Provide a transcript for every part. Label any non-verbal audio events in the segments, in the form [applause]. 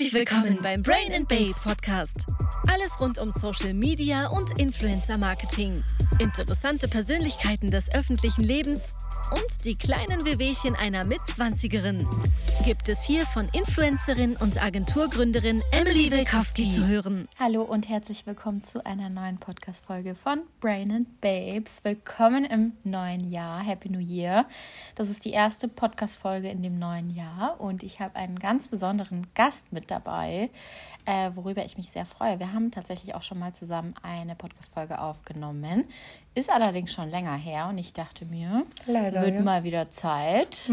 Herzlich willkommen beim Brain and Babes Podcast. Alles rund um Social Media und Influencer Marketing. Interessante Persönlichkeiten des öffentlichen Lebens und die kleinen Wehwehchen einer Mitzwanzigerin gibt es hier von Influencerin und Agenturgründerin Emily Wilkowski zu hören. Hallo und herzlich willkommen zu einer neuen Podcast-Folge von Brain and Babes. Willkommen im neuen Jahr. Happy New Year. Das ist die erste Podcast-Folge in dem neuen Jahr und ich habe einen ganz besonderen Gast mit dabei, äh, worüber ich mich sehr freue. Wir haben tatsächlich auch schon mal zusammen eine Podcast-Folge aufgenommen. Ist allerdings schon länger her und ich dachte mir, Leider, wird ja. mal wieder Zeit.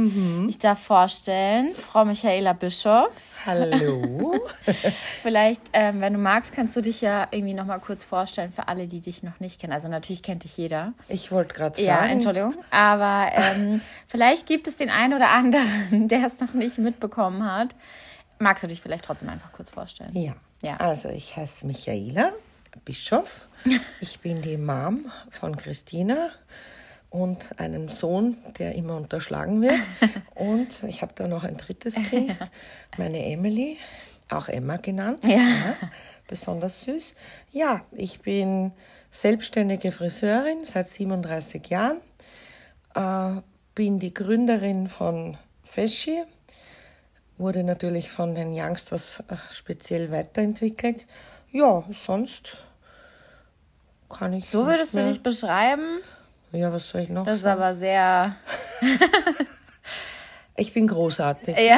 Ich darf vorstellen, Frau Michaela Bischof. Hallo. [laughs] Vielleicht, ähm, wenn du magst, kannst du dich ja irgendwie noch mal kurz vorstellen für alle, die dich noch nicht kennen. Also natürlich kennt dich jeder. Ich wollte gerade sagen. Ja, Entschuldigung. Aber ähm, [laughs] vielleicht gibt es den einen oder anderen, der es noch nicht mitbekommen hat. Magst du dich vielleicht trotzdem einfach kurz vorstellen? Ja. Ja. Also ich heiße Michaela Bischof. Ich bin die Mom von Christina und einem Sohn, der immer unterschlagen wird. [laughs] Und ich habe da noch ein drittes Kind, meine Emily, auch Emma genannt. Ja. besonders süß. Ja, ich bin selbstständige Friseurin seit 37 Jahren. Äh, bin die Gründerin von Feschi. Wurde natürlich von den Youngsters äh, speziell weiterentwickelt. Ja, sonst kann ich. So würdest du dich beschreiben. Ja, was soll ich noch Das ist sagen? aber sehr. [laughs] Ich bin großartig. Ja.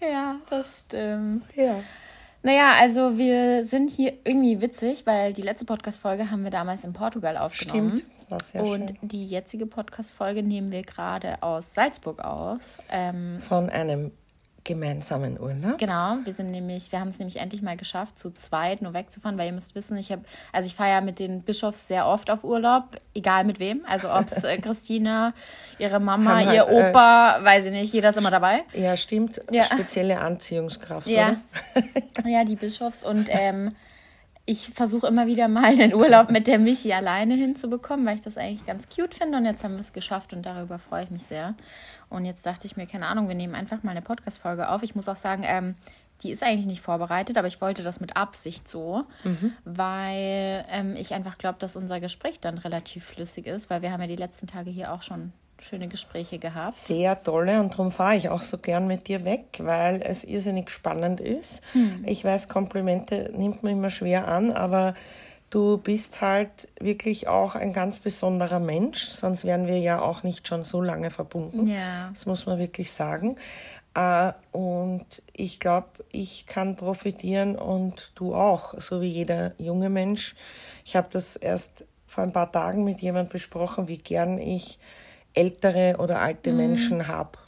[laughs] ja, das stimmt. Ja. Naja, also wir sind hier irgendwie witzig, weil die letzte Podcast-Folge haben wir damals in Portugal aufgenommen. Stimmt. Sehr Und schön. die jetzige Podcast-Folge nehmen wir gerade aus Salzburg auf. Ähm, Von einem gemeinsamen Urlaub. genau, wir sind nämlich, wir haben es nämlich endlich mal geschafft, zu zweit nur wegzufahren, weil ihr müsst wissen, ich habe, also ich fahre ja mit den Bischofs sehr oft auf Urlaub, egal mit wem. Also ob es äh, [laughs] Christina, ihre Mama, Haben ihr halt, äh, Opa, weiß ich nicht, jeder ist immer dabei. Ja, stimmt. Ja. Spezielle Anziehungskraft, Ja. oder? Ja, die Bischofs und ähm, [laughs] ich versuche immer wieder mal einen Urlaub mit der Michi alleine hinzubekommen, weil ich das eigentlich ganz cute finde und jetzt haben wir es geschafft und darüber freue ich mich sehr. Und jetzt dachte ich mir, keine Ahnung, wir nehmen einfach mal eine Podcast-Folge auf. Ich muss auch sagen, ähm, die ist eigentlich nicht vorbereitet, aber ich wollte das mit Absicht so, weil ähm, ich einfach glaube, dass unser Gespräch dann relativ flüssig ist, weil wir haben ja die letzten Tage hier auch schon schöne Gespräche gehabt. Sehr tolle und darum fahre ich auch so gern mit dir weg, weil es irrsinnig spannend ist. Hm. Ich weiß, Komplimente nimmt man immer schwer an, aber du bist halt wirklich auch ein ganz besonderer Mensch, sonst wären wir ja auch nicht schon so lange verbunden. Ja. Das muss man wirklich sagen. Äh, Und ich glaube, ich kann profitieren und du auch, so wie jeder junge Mensch. Ich habe das erst vor ein paar Tagen mit jemand besprochen, wie gern ich ältere oder alte Menschen habe,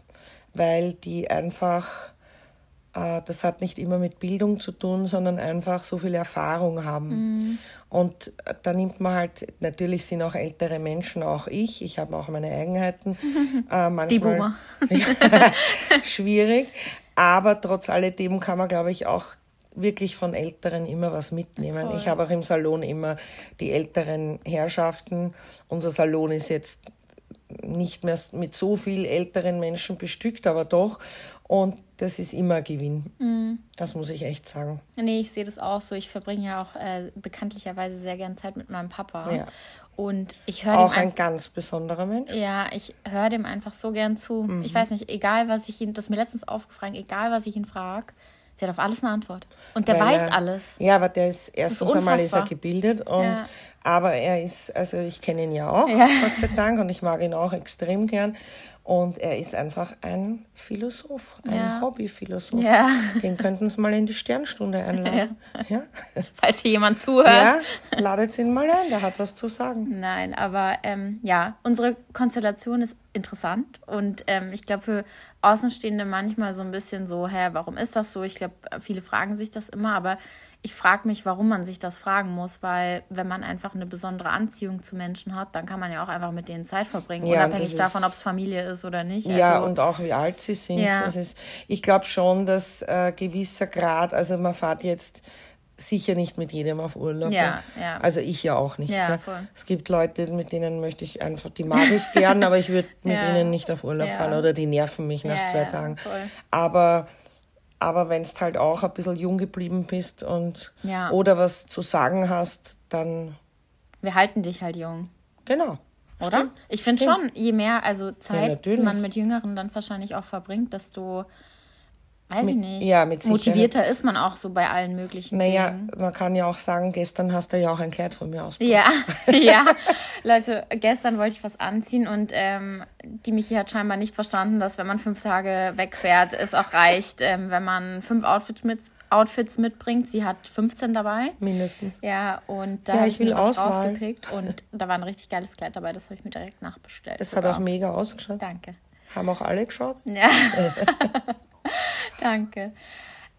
weil die einfach, äh, das hat nicht immer mit Bildung zu tun, sondern einfach so viel Erfahrung haben. Und äh, da nimmt man halt, natürlich sind auch ältere Menschen, auch ich, ich habe auch meine Eigenheiten. [laughs] äh, manchmal, Die Boomer. [laughs] [laughs] schwierig. Aber trotz alledem kann man, glaube ich, auch wirklich von Älteren immer was mitnehmen. Voll. Ich habe auch im Salon immer die älteren Herrschaften. Unser Salon ist jetzt nicht mehr mit so viel älteren Menschen bestückt, aber doch. Und das ist immer Gewinn. Mhm. Das muss ich echt sagen. Nee, ich sehe das auch so. Ich verbringe ja auch äh, bekanntlicherweise sehr gern Zeit mit meinem Papa. Ja. Und ich höre Auch ein ganz besonderer Mensch. ja, ich höre dem einfach so gern zu. Mhm. Ich weiß nicht, egal was ich ihn, das ist mir letztens aufgefallen, egal was ich ihn frage, sie hat auf alles eine Antwort. Und der Weil weiß alles. Ja, aber der ist erstens einmal ist er gebildet und Ja. Aber er ist, also ich kenne ihn ja auch, [laughs] Ja. Gott sei Dank, und ich mag ihn auch extrem gern. Und er ist einfach ein Philosoph, ein Ja. Hobbyphilosoph. Ja. Den könnten Sie mal in die Sternstunde einladen. [laughs] Ja, Falls hier jemand zuhört. ja. ladet ihn mal ein, der hat was zu sagen. Nein, aber ähm, ja, unsere Konstellation ist interessant und ähm, ich glaube für Außenstehende manchmal so ein bisschen so, hä, warum ist das so? Ich glaube, viele fragen sich das immer, aber ich frage mich, warum man sich das fragen muss, weil wenn man einfach eine besondere Anziehung zu Menschen hat, dann kann man ja auch einfach mit denen Zeit verbringen, Ja, unabhängig davon, ob es Familie ist oder nicht. Ja, also, und auch wie alt sie sind. Ja. Ist, ich glaube schon, dass äh, gewisser Grad, also man fährt jetzt sicher nicht mit jedem auf Urlaub. Ja, ja. Also ich ja auch nicht. Ja. Es gibt Leute, mit denen möchte ich einfach, die mag ich gern, aber ich würde [laughs] mit ihnen nicht auf Urlaub fahren oder die nerven mich nach zwei ja, Tagen. voll. Aber Aber wenn du halt auch ein bisschen jung geblieben bist und Ja. oder was zu sagen hast, dann Wir halten dich halt jung, genau. oder? Ich finde schon, je mehr also Zeit natürlich. man mit Jüngeren dann wahrscheinlich auch verbringt, desto, weiß ich Mit- nicht, ja, mit Sicherheit. motivierter ist man auch so bei allen möglichen Naja, Dingen. man kann ja auch sagen, gestern hast du ja auch ein Kleid von mir ausprobiert. Ja, [laughs] ja. Leute, gestern wollte ich was anziehen und ähm, die Michi hat scheinbar nicht verstanden, dass wenn man fünf Tage wegfährt, es auch reicht, ähm, wenn man fünf Outfits, mit, Outfits mitbringt. Sie hat 15 dabei. Mindestens. Ja, und da Ja, habe ich ich mir will was Auswahl. rausgepickt und [laughs] da war ein richtig geiles Kleid dabei, das habe ich mir direkt nachbestellt. Es hat auch mega ausgeschaut. Danke. Haben auch alle geschaut. Ja. [laughs] [laughs] Danke.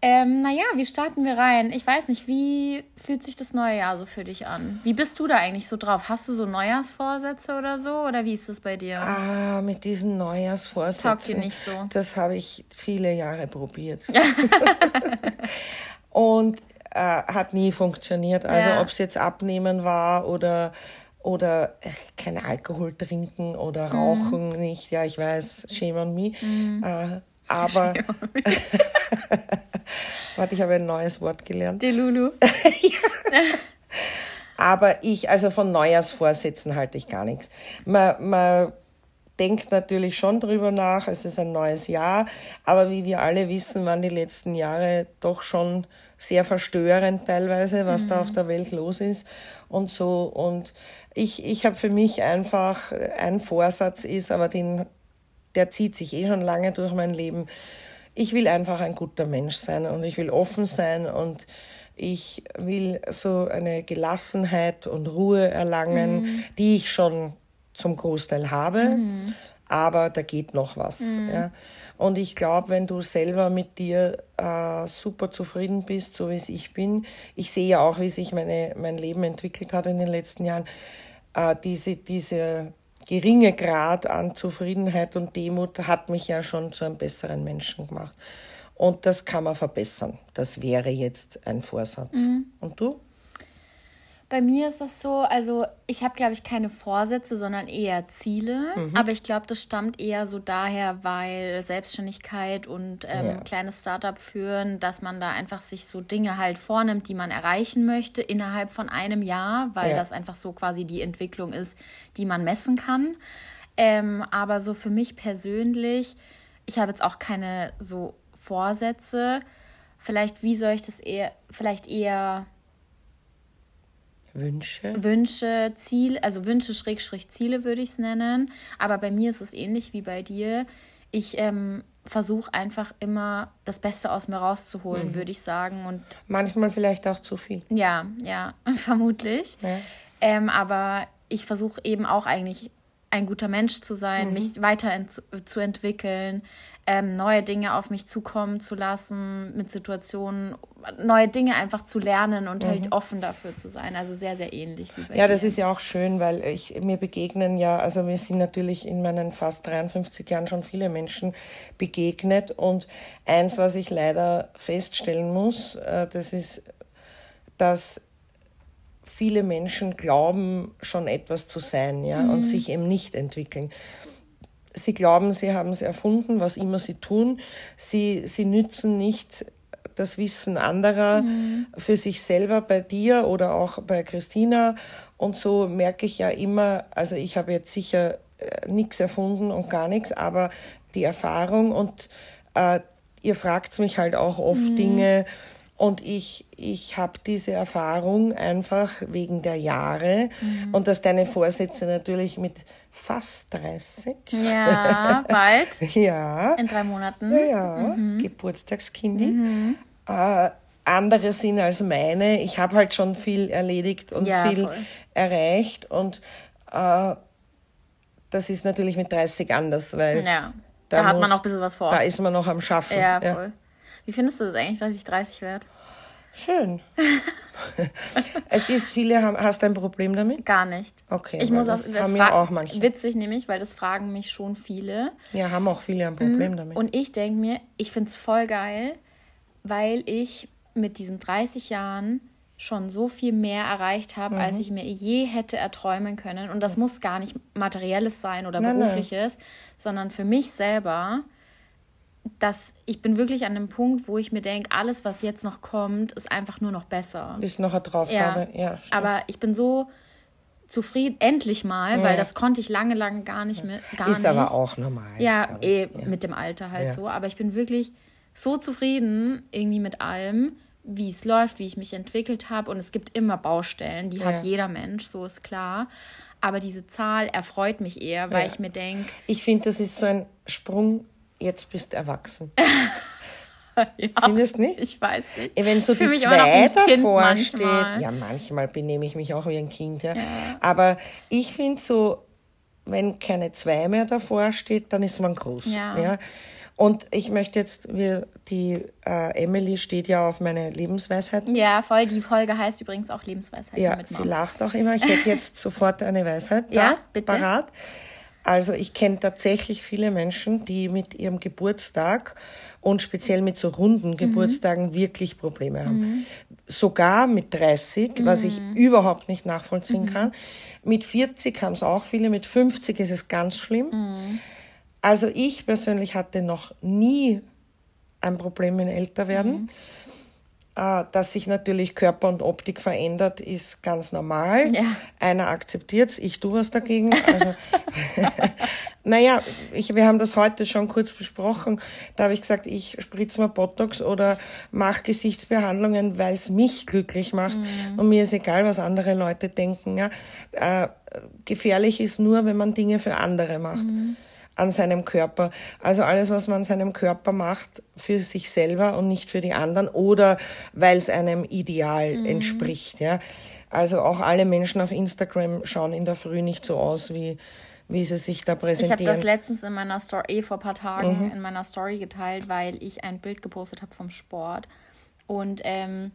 Ähm, naja, wie starten wir rein? Ich weiß nicht, wie fühlt sich das neue Jahr so für dich an? Wie bist du da eigentlich so drauf? Hast du so Neujahrsvorsätze oder so? Oder wie ist das bei dir? Ah, mit diesen Neujahrsvorsätzen. Taugt dir nicht so. Das habe ich viele Jahre probiert. [laughs] Und äh, hat nie funktioniert. Also Ja. ob es jetzt abnehmen war oder oder kein Alkohol trinken Mhm. oder rauchen nicht. Ja, ich weiß, shame on me. Äh, aber [laughs] warte, ich habe ein neues Wort gelernt. Die Lulu. [laughs] Aber ich, also von Neujahrsvorsätzen halte ich gar nichts. Man, man denkt natürlich schon drüber nach, es ist ein neues Jahr, aber wie wir alle wissen, waren die letzten Jahre doch schon sehr verstörend teilweise, was da auf der Welt los ist und so. Und ich, ich habe für mich einfach, ein Vorsatz ist, aber den, der zieht sich eh schon lange durch mein Leben. Ich will einfach ein guter Mensch sein und ich will offen sein und ich will so eine Gelassenheit und Ruhe erlangen, die ich schon zum Großteil habe, aber da geht noch was. Ja. Und ich glaube, wenn du selber mit dir äh, super zufrieden bist, so wie es ich bin, ich sehe ja auch, wie sich meine, mein Leben entwickelt hat in den letzten Jahren, äh, diese, diese geringe Grad an Zufriedenheit und Demut hat mich ja schon zu einem besseren Menschen gemacht. Und das kann man verbessern. Das wäre jetzt ein Vorsatz. Und du? Bei mir ist das so, also ich habe, glaube ich, keine Vorsätze, sondern eher Ziele. Mhm. Aber ich glaube, das stammt eher so daher, weil Selbstständigkeit und ähm, Ja. kleines Startup führen, dass man da einfach sich so Dinge halt vornimmt, die man erreichen möchte innerhalb von einem Jahr, weil Ja. das einfach so quasi die Entwicklung ist, die man messen kann. Ähm, aber so für mich persönlich, ich habe jetzt auch keine so Vorsätze. Vielleicht, wie soll ich das eher, vielleicht eher Wünsche? Wünsche, Ziel, also Wünsche, Schrägstrich, Ziele würde ich es nennen. Aber bei mir ist es ähnlich wie bei dir. Ich ähm, versuche einfach immer das Beste aus mir rauszuholen, würde ich sagen. Und Manchmal vielleicht auch zu viel. ja, ja, [laughs] vermutlich. Ja. Ähm, aber ich versuche eben auch eigentlich ein guter Mensch zu sein, mich weiter zu entwickeln, ähm, neue Dinge auf mich zukommen zu lassen, mit Situationen, neue Dinge einfach zu lernen und halt offen dafür zu sein. Also sehr, sehr ähnlich wie bei Ja, das ist ja auch schön, weil ich, mir begegnen ja, also mir sind natürlich in meinen fast 53 Jahren schon viele Menschen begegnet und eins, was ich leider feststellen muss, äh, das ist, dass viele Menschen glauben, schon etwas zu sein, ja, und sich eben nicht entwickeln. Sie glauben, sie haben es erfunden, was immer sie tun. Sie, sie nützen nicht das Wissen anderer für sich selber, bei dir oder auch bei Christina. Und so merke ich ja immer, also ich habe jetzt sicher äh, nichts erfunden und gar nichts, aber die Erfahrung und äh, ihr fragt mich halt auch oft Dinge und ich, ich habe diese Erfahrung einfach wegen der Jahre und dass deine Vorsätze natürlich mit fast 30, Ja, [laughs] bald. ja, In drei Monaten. ja, Geburtstagskindi, äh, andere sind als meine. Ich habe halt schon viel erledigt und Ja, viel voll. erreicht und äh, das ist natürlich mit 30 anders, weil Ja. Da, hat man muss- noch ein bisschen was vor. Da ist man noch am Schaffen. ja, voll. Wie findest du das eigentlich, dass ich 30 werde? Schön. [laughs] es ist, viele haben, hast du ein Problem damit? Gar nicht. Okay, Ich muss auch, das haben ja auch manche. Witzig nämlich, weil das fragen mich schon viele. Ja, haben auch viele ein Problem damit. Mhm. Und ich denke mir, ich finde es voll geil, weil ich mit diesen 30 Jahren schon so viel mehr erreicht habe, Mhm. als ich mir je hätte erträumen können. Und das muss gar nicht materielles sein oder Nein, nein. berufliches, sondern für mich selber dass ich bin wirklich an dem Punkt, wo ich mir denke, alles, was jetzt noch kommt, ist einfach nur noch besser. Ist noch Draufgabe, ja. ja aber ich bin so zufrieden, endlich mal, ja. weil das konnte ich lange, lange gar nicht mehr. Gar ist nicht. aber auch normal. Ja, eh, ja. mit dem Alter halt so. Aber ich bin wirklich so zufrieden irgendwie mit allem, wie es läuft, wie ich mich entwickelt habe. Und es gibt immer Baustellen, die hat jeder Mensch, so ist klar. Aber diese Zahl erfreut mich eher, weil ich mir denke. Ich finde, das ist so ein Sprung, jetzt bist du erwachsen. [laughs] ja, Findest nicht? Ich weiß nicht. Wenn so die zwei davor steht, ja, manchmal benehme ich mich auch wie ein Kind, ja. ja. Aber ich finde so, wenn keine zwei mehr davor steht, dann ist man groß. Ja. ja. Und ich möchte jetzt, wir, die äh, Emily steht ja auf meine Lebensweisheit. Ja, voll. Die Folge heißt übrigens auch Lebensweisheit. Ja, sie lacht auch immer. Ich hätte jetzt sofort eine Weisheit [laughs] da, ja, bitte. parat. Also ich kenne tatsächlich viele Menschen, die mit ihrem Geburtstag und speziell mit so runden mhm. Geburtstagen wirklich Probleme haben. Mhm. Sogar mit 30, mhm. was ich mhm. überhaupt nicht nachvollziehen mhm. kann. Mit 40 haben es auch viele, mit 50 ist es ganz schlimm. Mhm. Also ich persönlich hatte noch nie ein Problem mit Älterwerden. Äh, dass sich natürlich Körper und Optik verändert, ist ganz normal. Ja. Einer akzeptiert es, ich tue was dagegen. Also, [laughs] [laughs] naja, ich, wir haben das heute schon kurz besprochen. Da habe ich gesagt, ich spritze mal Botox oder mache Gesichtsbehandlungen, weil es mich glücklich macht. Mhm. Und mir ist egal, was andere Leute denken. Ja. Äh, gefährlich ist nur, wenn man Dinge für andere macht. Mhm an seinem Körper. Also alles, was man an seinem Körper macht, für sich selber und nicht für die anderen oder weil es einem Ideal mhm. entspricht. Ja. Also auch alle Menschen auf Instagram schauen in der Früh nicht so aus, wie, wie sie sich da präsentieren. Ich habe das letztens in meiner Story, eh vor ein paar Tagen mhm. in meiner Story geteilt, weil ich ein Bild gepostet habe vom Sport. Und ähm,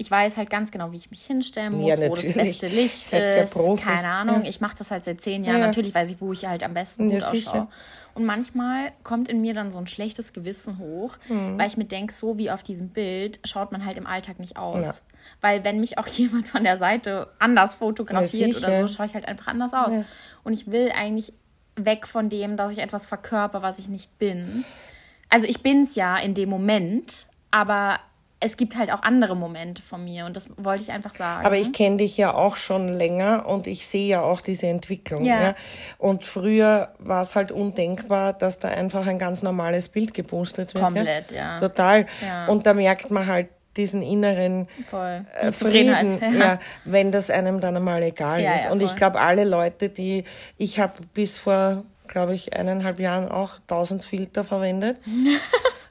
ich weiß halt ganz genau, wie ich mich hinstellen muss, ja, wo das beste Licht ist. Ja keine Ahnung. Ja. Ich mache das halt seit zehn Jahren. Natürlich weiß ich, wo ich halt am besten gut ausschaue. Und manchmal kommt in mir dann so ein schlechtes Gewissen hoch, mhm. weil ich mir denke, so wie auf diesem Bild schaut man halt im Alltag nicht aus. Weil wenn mich auch [laughs] jemand von der Seite anders fotografiert oder so, schaue ich halt einfach anders aus. Und ich will eigentlich weg von dem, dass ich etwas verkörper, was ich nicht bin. Also ich bin es ja in dem Moment, aber es gibt halt auch andere Momente von mir und das wollte ich einfach sagen. Aber ich kenne dich ja auch schon länger und ich sehe ja auch diese Entwicklung. Ja. ja. Und früher war es halt undenkbar, dass da einfach ein ganz normales Bild gepostet wird. Komplett, ja. ja. Total. Ja. Und da merkt man halt diesen inneren voll. Äh, Frieden, [laughs] ja. wenn das einem dann einmal egal ist. und ich glaube, alle Leute, die ich habe bis vor, glaube ich, eineinhalb Jahren auch tausend Filter verwendet. [laughs]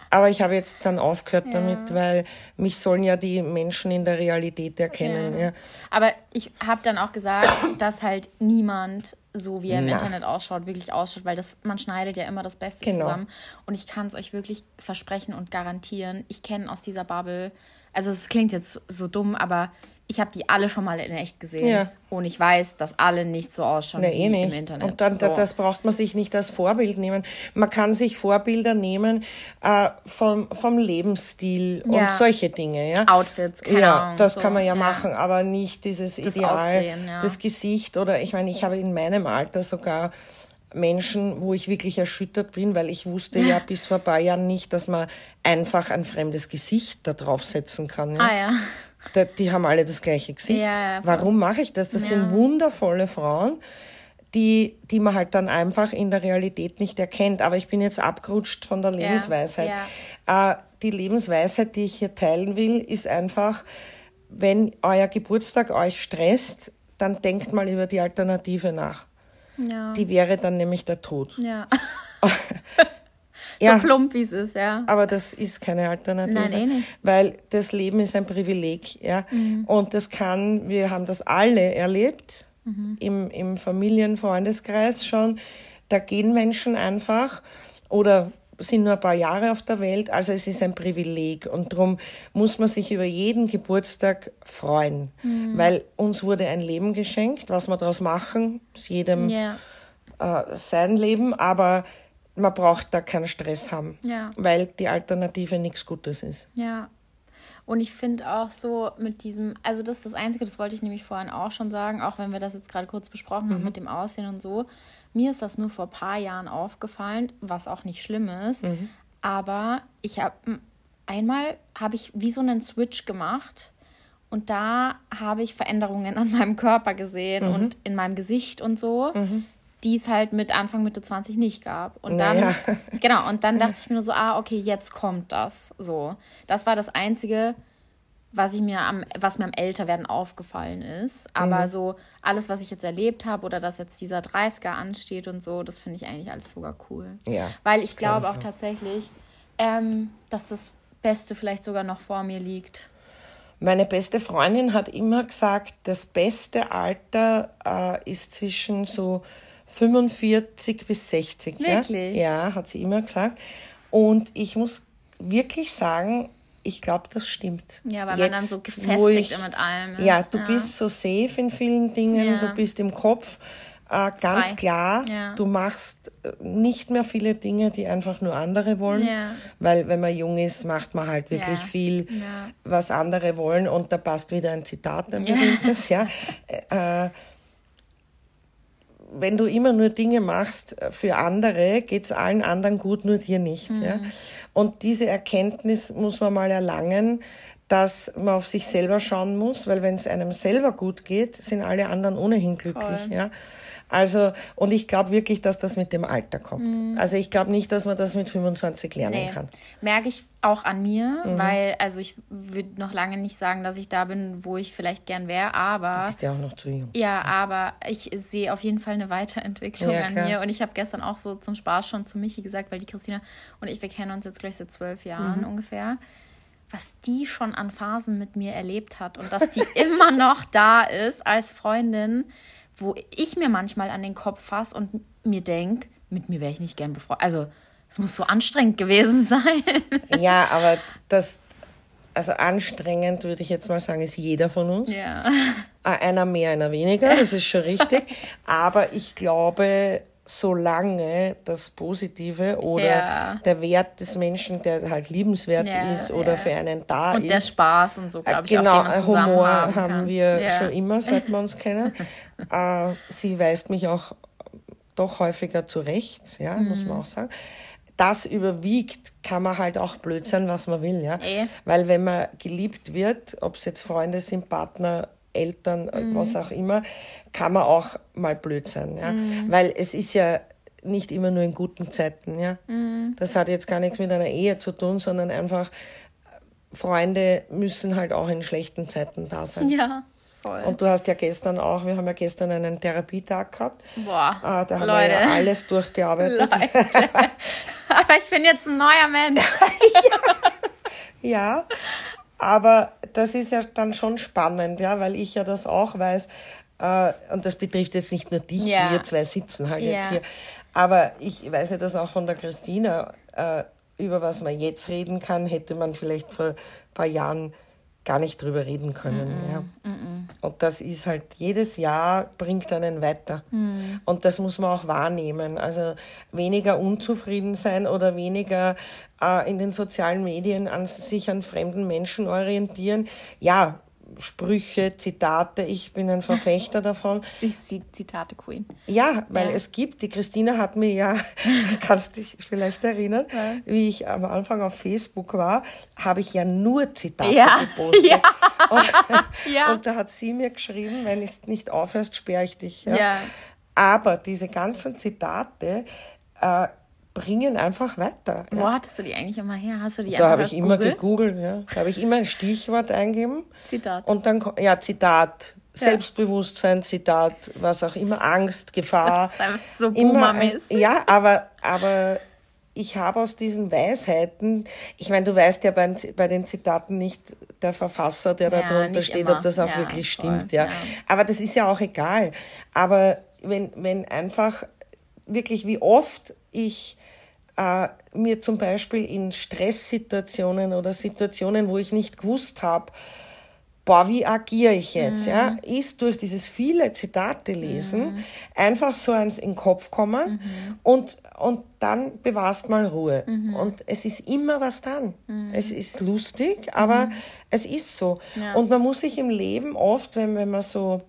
Aber ich habe jetzt dann aufgehört ja. damit, weil mich sollen ja die Menschen in der Realität erkennen. Ja. ja. Aber ich habe dann auch gesagt, dass halt niemand so wie er im Na. Internet ausschaut, wirklich ausschaut, weil das, man schneidet ja immer das Beste genau. zusammen. Und ich kann es euch wirklich versprechen und garantieren, ich kenne aus dieser Bubble, also es klingt jetzt so dumm, aber ich habe die alle schon mal in echt gesehen. Ja. Und ich weiß, dass alle nicht so ausschauen nee, wie eh nicht. im Internet. Und dann, so. das braucht man sich nicht als Vorbild nehmen. Man kann sich Vorbilder nehmen äh, vom, vom Lebensstil ja. und solche Dinge. Ja? Outfits, keine Ja, Ahnung, das so. kann man ja, ja, machen, aber nicht dieses das Ideal, Aussehen, das Gesicht. Oder ich meine, ich habe in meinem Alter sogar Menschen, wo ich wirklich erschüttert bin, weil ich wusste ja [laughs] bis vor ein paar Jahren nicht, dass man einfach ein fremdes Gesicht da draufsetzen kann. Ja? Ah ja die, die haben alle das gleiche Gesicht. Ja, Warum mache ich das? Das ja. sind wundervolle Frauen, die, die man halt dann einfach in der Realität nicht erkennt. Aber ich bin jetzt abgerutscht von der Lebensweisheit. Äh, die Lebensweisheit, die ich hier teilen will, ist einfach, wenn euer Geburtstag euch stresst, dann denkt mal über die Alternative nach. Die wäre dann nämlich der Tod. Ja. [laughs] [laughs] ja, so plump wie es ist, ja. Aber das ist keine Alternative. Nein, eh nicht. Weil das Leben ist ein Privileg, ja. Mhm. Und das kann, wir haben das alle erlebt, mhm. im, im Familien-, Freundeskreis schon. Da gehen Menschen einfach oder sind nur ein paar Jahre auf der Welt, also es ist ein Privileg und darum muss man sich über jeden Geburtstag freuen, mhm. weil uns wurde ein Leben geschenkt, was wir daraus machen, ist jedem yeah. äh, sein Leben, aber man braucht da keinen Stress haben, ja. weil die Alternative nichts Gutes ist. Ja. Und ich finde auch so mit diesem, also das ist das Einzige, das wollte ich nämlich vorhin auch schon sagen, auch wenn wir das jetzt gerade kurz besprochen haben mhm. mit dem Aussehen und so. Mir ist das nur vor ein paar Jahren aufgefallen, was auch nicht schlimm ist. Mhm. Aber ich habe einmal habe ich wie so einen Switch gemacht und da habe ich Veränderungen an meinem Körper gesehen Mhm. und in meinem Gesicht und so, die es halt mit Anfang Mitte 20 nicht gab. Und dann Naja. [laughs] genau, und dann dachte ich mir nur so, ah, okay, jetzt kommt das. So. Das war das einzige was ich mir am, was mir am Älterwerden aufgefallen ist. Aber Mhm. so alles, was ich jetzt erlebt habe oder dass jetzt dieser 30er ansteht und so, das finde ich eigentlich alles sogar cool. Ja, Weil ich glaube auch tatsächlich, ähm, dass das Beste vielleicht sogar noch vor mir liegt. Meine beste Freundin hat immer gesagt, das beste Alter äh, ist zwischen so 45 bis 60. Wirklich? Ja? ja, hat sie immer gesagt. Und ich muss wirklich sagen, ich glaube, das stimmt. Ja, weil man dann so gefestigt mit allem ist. Ja, du Ja. bist so safe in vielen Dingen, Ja. du bist im Kopf äh, ganz Frei. klar, Ja. du machst äh, nicht mehr viele Dinge, die einfach nur andere wollen. Weil wenn man jung ist, macht man halt wirklich viel, was andere wollen. Und da passt wieder ein Zitat, ein berühmtes, ja. Äh, wenn du immer nur Dinge machst für andere, geht's allen anderen gut, nur dir nicht. Ja? Mhm. Und diese Erkenntnis muss man mal erlangen, dass man auf sich selber schauen muss, weil wenn es einem selber gut geht, sind alle anderen ohnehin glücklich. Voll. Ja? Also, und ich glaube wirklich, dass das mit dem Alter kommt. Also ich glaube nicht, dass man das mit 25 lernen Mhm. Nee, kann. merke ich auch an mir, Mhm. weil, also ich würde noch lange nicht sagen, dass ich da bin, wo ich vielleicht gern wäre, aber. Du bist ja auch noch zu jung. Ja, aber ich sehe auf jeden Fall eine Weiterentwicklung Ja, an klar. mir. Und ich habe gestern auch so zum Spaß schon zu Michi gesagt, weil die Christina und ich, wir kennen uns jetzt gleich seit zwölf Jahren Mhm. ungefähr, was die schon an Phasen mit mir erlebt hat und dass die [laughs] immer noch da ist als Freundin, wo ich mir manchmal an den Kopf fasse und mir denke, mit mir wäre ich nicht gern befreundet. Also, es muss so anstrengend gewesen [laughs] sein. Ja, aber das, also anstrengend würde ich jetzt mal sagen, ist jeder von uns. Ja. Äh, Einer mehr, einer weniger, das ist schon richtig. [laughs] Aber ich glaube, solange das Positive oder Ja. der Wert des Menschen, der halt liebenswert Ja, ist oder ja. für einen da Und ist. der Spaß und so, glaube ich, genau, auch, den man zusammen Humor haben, kann. wir schon immer, seit wir uns kennen. [laughs] äh, sie weist mich auch doch häufiger zurecht, ja, muss Mhm. man auch sagen. Das überwiegt, kann man halt auch blöd sein, was man will, ja. Eh. Weil wenn man geliebt wird, ob es jetzt Freunde sind, Partner, Eltern, äh, Mhm. was auch immer, kann man auch mal blöd sein, ja. Mhm. Weil es ist ja nicht immer nur in guten Zeiten, ja. Mhm. Das hat jetzt gar nichts mit einer Ehe zu tun, sondern einfach Freunde müssen halt auch in schlechten Zeiten da sein. Ja, voll. Und du hast ja gestern auch, wir haben ja gestern einen Therapietag gehabt. Boah, Ah, da haben Leute. wir ja alles durchgearbeitet. [laughs] Aber ich bin jetzt ein neuer Mensch. [laughs] Ja, aber das ist ja dann schon spannend, ja, weil ich ja das auch weiß. Äh, und das betrifft jetzt nicht nur dich, Ja. wir zwei sitzen halt jetzt Ja. hier. Aber ich weiß ja das auch von der Christina, äh, über was man jetzt reden kann, hätte man vielleicht vor ein paar Jahren gar nicht drüber reden können. Ja. Und das ist halt, jedes Jahr bringt einen weiter. Und das muss man auch wahrnehmen. Also weniger unzufrieden sein oder weniger äh, in den sozialen Medien an sich an fremden Menschen orientieren. Ja, Sprüche, Zitate, ich bin ein Verfechter davon. [laughs] Sie Zitate Queen. Ja, weil Ja. es gibt, die Christina hat mir ja, [laughs] kannst dich vielleicht erinnern, wie ich am Anfang auf Facebook war, habe ich ja nur Zitate Ja. gepostet. [laughs] Ja. Und, Ja. und da hat sie mir geschrieben, wenn es nicht aufhörst, sperre ich dich. Ja. Ja. Aber diese ganzen Zitate äh, bringen einfach weiter. Ja. Wo hattest du die eigentlich immer her? Hast du die Da habe ich immer Google? gegoogelt, ja. Da habe ich immer ein Stichwort eingeben. Zitat. Und dann, ja, Zitat, Selbstbewusstsein, Zitat, was auch immer, Angst, Gefahr. Das ist einfach so boomermäßig. Ja, aber, aber ich habe aus diesen Weisheiten, ich meine, du weißt ja bei, bei den Zitaten nicht der Verfasser, der da Ja, drunter nicht steht, immer. ob das auch Ja, wirklich voll, stimmt. Ja. ja. Aber das ist ja auch egal. Aber wenn, wenn einfach wirklich, wie oft ich äh, mir zum Beispiel in Stresssituationen oder Situationen, wo ich nicht gewusst habe, boah, wie agiere ich jetzt, ja, ist durch dieses viele Zitate lesen einfach so eins in den Kopf kommen und, und dann bewahrst mal Ruhe. Und es ist immer was dran. Es ist lustig, aber es ist so. Ja. Und man muss sich im Leben oft, wenn, wenn man so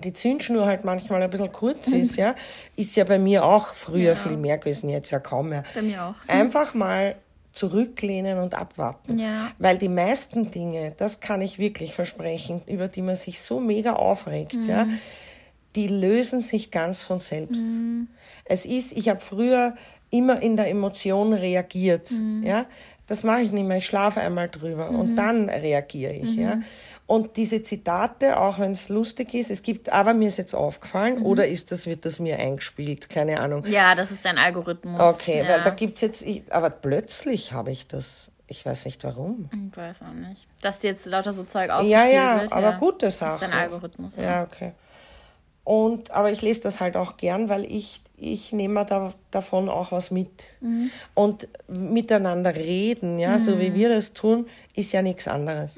die Zündschnur halt manchmal ein bisschen kurz ist, ja, ist ja bei mir auch früher viel mehr gewesen, jetzt ja kaum mehr. Bei mir auch. Einfach mal zurücklehnen und abwarten. Ja. Weil die meisten Dinge, das kann ich wirklich versprechen, über die man sich so mega aufregt, ja, die lösen sich ganz von selbst. Es ist, ich habe früher immer in der Emotion reagiert, ja. Das mache ich nicht mehr. Ich schlafe einmal drüber und dann reagiere ich, ja. Und diese Zitate, auch wenn es lustig ist, es gibt, aber mir ist jetzt aufgefallen, oder ist das, wird das mir eingespielt? Keine Ahnung. Ja, das ist dein Algorithmus. Okay, ja. weil da gibt's jetzt, ich, aber plötzlich habe ich das, ich weiß nicht warum. Ich weiß auch nicht. Dass dir jetzt lauter so Zeug Ja, ausgespielt ja, wird. aber ja. gute Das ist dein Algorithmus. Ja. Ja, okay. Und, aber ich lese das halt auch gern, weil ich, ich nehme da, davon auch was mit. Mhm. Und miteinander reden, ja, so wie wir das tun, ist ja nichts anderes.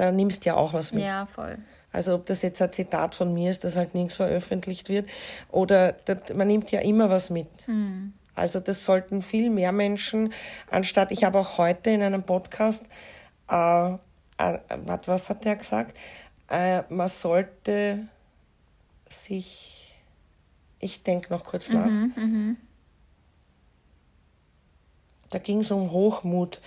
Da nimmst ja auch was mit. Mhm. ja, voll. Also ob das jetzt ein Zitat von mir ist, dass halt nichts veröffentlicht wird, oder das, man nimmt ja immer was mit. Also das sollten viel mehr Menschen, anstatt, ich habe auch heute in einem Podcast, äh, äh, wat- was hat der gesagt? Äh, man sollte sich, ich denke noch kurz nach, da ging es um Hochmut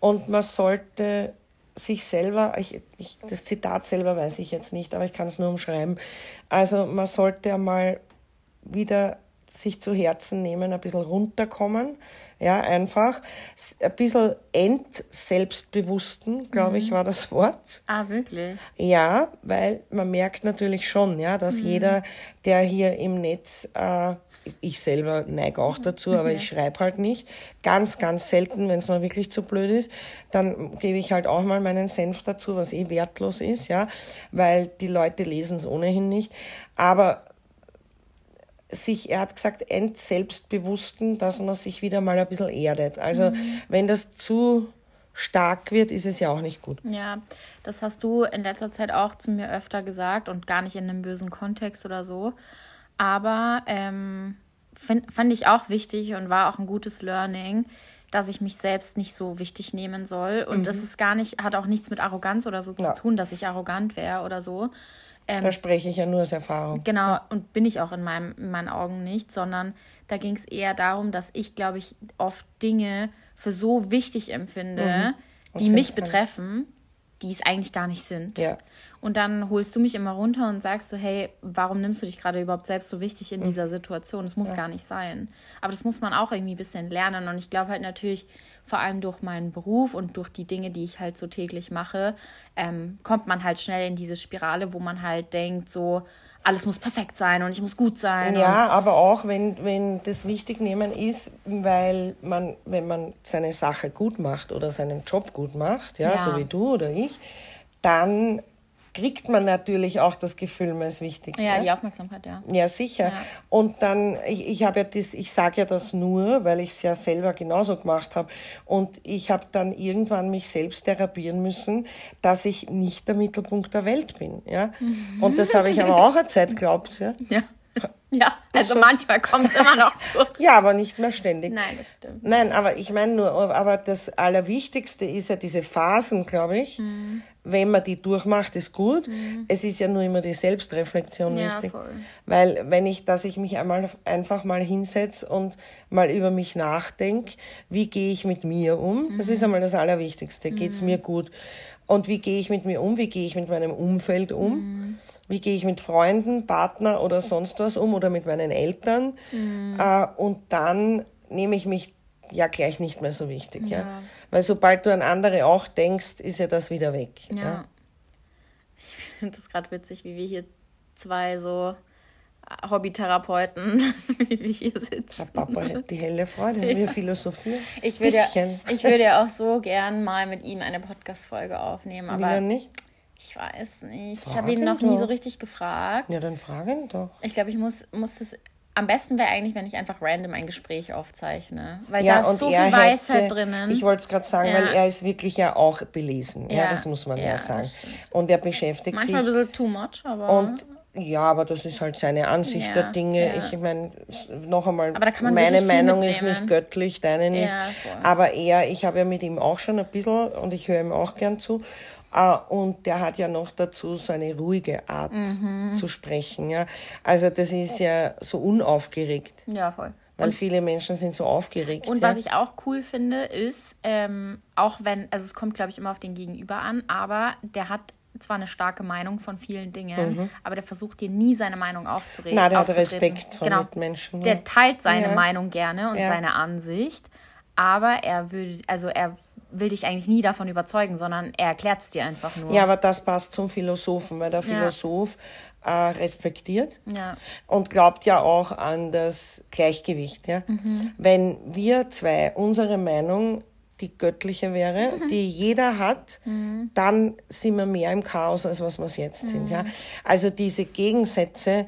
und man sollte sich selber, ich, ich, das Zitat selber weiß ich jetzt nicht, aber ich kann es nur umschreiben. Also man sollte einmal wieder sich zu Herzen nehmen, ein bisschen runterkommen, ja, einfach. Ein bisschen ent-selbstbewussten, glaube ich, war das Wort. Ah, wirklich? Ja, weil man merkt natürlich schon, ja, dass jeder, der hier im Netz, äh, ich selber neige auch dazu, aber ich [laughs] schreibe halt nicht, ganz, ganz selten, wenn es mal wirklich zu blöd ist, dann gebe ich halt auch mal meinen Senf dazu, was eh wertlos ist, ja, weil die Leute lesen es ohnehin nicht. Aber sich, er hat gesagt, entselbstbewussten, dass man sich wieder mal ein bisschen erdet. Also wenn das zu stark wird, ist es ja auch nicht gut. Ja, das hast du in letzter Zeit auch zu mir öfter gesagt und gar nicht in einem bösen Kontext oder so. Aber ähm, find, fand ich auch wichtig und war auch ein gutes Learning, dass ich mich selbst nicht so wichtig nehmen soll. Und das ist gar nicht, hat auch nichts mit Arroganz oder so Ja. zu tun, dass ich arrogant wäre oder so. Ähm, Da spreche ich ja nur aus Erfahrung. Genau, und bin ich auch in, meinem, in meinen Augen nicht, sondern da ging es eher darum, dass ich, glaube ich, oft Dinge für so wichtig empfinde, die jeden mich betreffen, die es eigentlich gar nicht sind. Ja. Und dann holst du mich immer runter und sagst so, hey, warum nimmst du dich gerade überhaupt selbst so wichtig in dieser Situation? Das muss gar nicht sein. Aber das muss man auch irgendwie ein bisschen lernen. Und ich glaube halt natürlich, vor allem durch meinen Beruf und durch die Dinge, die ich halt so täglich mache, ähm, kommt man halt schnell in diese Spirale, wo man halt denkt, so, alles muss perfekt sein und ich muss gut sein. Ja, aber auch wenn, wenn das Wichtignehmen ist, weil man, wenn man seine Sache gut macht oder seinen Job gut macht, ja, Ja. so wie du oder ich, dann kriegt man natürlich auch das Gefühl, man ist wichtig. Ja, ne? die Aufmerksamkeit, ja. Ja, sicher. Ja. Und dann, ich, ich habe ja das, ich sage ja das nur, weil ich es ja selber genauso gemacht habe. Und ich habe dann irgendwann mich selbst therapieren müssen, dass ich nicht der Mittelpunkt der Welt bin. Ja? Und das habe ich aber auch eine Zeit geglaubt. Ja, Ja. Ja, also manchmal kommt es immer noch [laughs] durch. ja aber nicht mehr ständig. Nein, das stimmt. Nein, aber ich meine nur, aber das Allerwichtigste ist ja diese Phasen, glaube ich. Mhm. Wenn man die durchmacht, ist gut. Es ist ja nur immer die Selbstreflexion Ja, wichtig. voll. Weil wenn ich, dass ich mich einmal einfach mal hinsetze und mal über mich nachdenke, wie gehe ich mit mir um? Das Mhm. ist einmal das Allerwichtigste. Geht's mir gut? Und wie gehe ich mit mir um? Wie gehe ich mit meinem Umfeld um? Mhm. Wie gehe ich mit Freunden, Partner oder sonst was um oder mit meinen Eltern? Mhm. Äh, und dann nehme ich mich ja gleich nicht mehr so wichtig. Ja. Ja. Weil sobald du an andere auch denkst, ist ja das wieder weg. Ja. Ich finde das gerade witzig, wie wir hier zwei so Hobbytherapeuten, [laughs] wie wir hier Der sitzen. Papa hätte die helle Freude, wir philosophieren. Ich würde, ja, Bisschen. ich würde ja auch so gern mal mit ihm eine Podcast-Folge aufnehmen, aber denn nicht? ich weiß nicht. ich Frag habe ihn noch nie doch. so richtig gefragt. Ja, dann fragen doch. Ich glaube, ich muss, muss das. Am besten wäre eigentlich, wenn ich einfach random ein Gespräch aufzeichne. Weil Ja, da ist so viel Weisheit hätte, drinnen. Ich wollte es gerade sagen, Ja. weil er ist wirklich ja auch belesen. Ja, Ja, das muss man ja, sagen. Und er beschäftigt Manchmal ein sich. bisschen too much, aber. Und ja, aber das ist halt seine Ansicht der Dinge. Ich meine, noch einmal, meine Meinung ist nicht göttlich, deine nicht. Aber er, ich habe ja mit ihm auch schon ein bisschen und ich höre ihm auch gern zu. Äh, Und der hat ja noch dazu so eine ruhige Art Mhm. zu sprechen. Ja. Also das ist ja so unaufgeregt. ja, voll. Weil viele Menschen sind so aufgeregt. Und ja. was ich auch cool finde, ist, ähm, auch wenn, also es kommt, glaube ich, immer auf den Gegenüber an, aber der hat zwar eine starke Meinung von vielen Dingen, aber der versucht dir nie seine Meinung aufzureden. Mhm. Na, der hat. Respekt vor genau. Mitmenschen, Der ja. teilt seine Ja. Meinung gerne und Ja. seine Ansicht, aber er will, also er will dich eigentlich nie davon überzeugen, sondern er erklärt es dir einfach nur. Ja, aber das passt zum Philosophen, weil der Philosoph äh, respektiert Ja. und glaubt ja auch an das Gleichgewicht. Ja? Mhm. Wenn wir zwei unsere Meinung die göttliche wäre, Mhm. die jeder hat, dann sind wir mehr im Chaos, als was wir es jetzt sind. Mhm. Ja? Also diese Gegensätze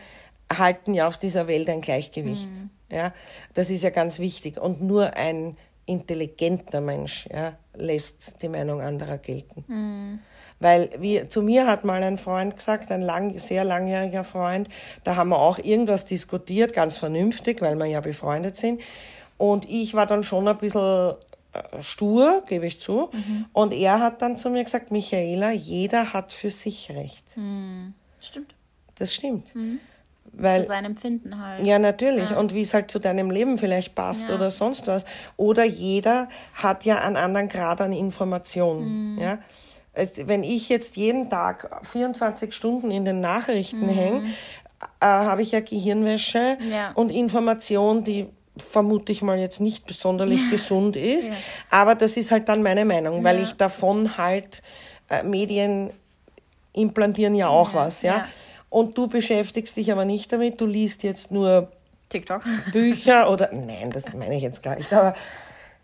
halten ja auf dieser Welt ein Gleichgewicht. Mhm. Ja? Das ist ja ganz wichtig. Und nur ein intelligenter Mensch ja, lässt die Meinung anderer gelten. Mhm. Weil wie, zu mir hat mal ein Freund gesagt, ein lang, sehr langjähriger Freund, da haben wir auch irgendwas diskutiert, ganz vernünftig, weil wir ja befreundet sind. Und ich war dann schon ein bisschen äh, stur, gebe ich zu. Und er hat dann zu mir gesagt, Michaela, jeder hat für sich Recht. Stimmt. Das stimmt. Für Weil sein Empfinden halt. ja, natürlich. Und wie es halt zu deinem Leben vielleicht passt Ja. oder sonst was. Oder jeder hat ja einen anderen Grad an Information. Mhm. Ja? Es, wenn ich jetzt jeden Tag 24 Stunden in den Nachrichten hänge, äh, habe ich ja Gehirnwäsche Mhm. Ja. und Information, die vermute ich mal jetzt nicht besonders [laughs] gesund ist. Aber das ist halt dann meine Meinung, weil Ja. ich davon halt äh, Medien implantieren ja auch was, ja? Und du beschäftigst dich aber nicht damit, du liest jetzt nur TikTok. Bücher oder, nein, das meine ich jetzt gar nicht, aber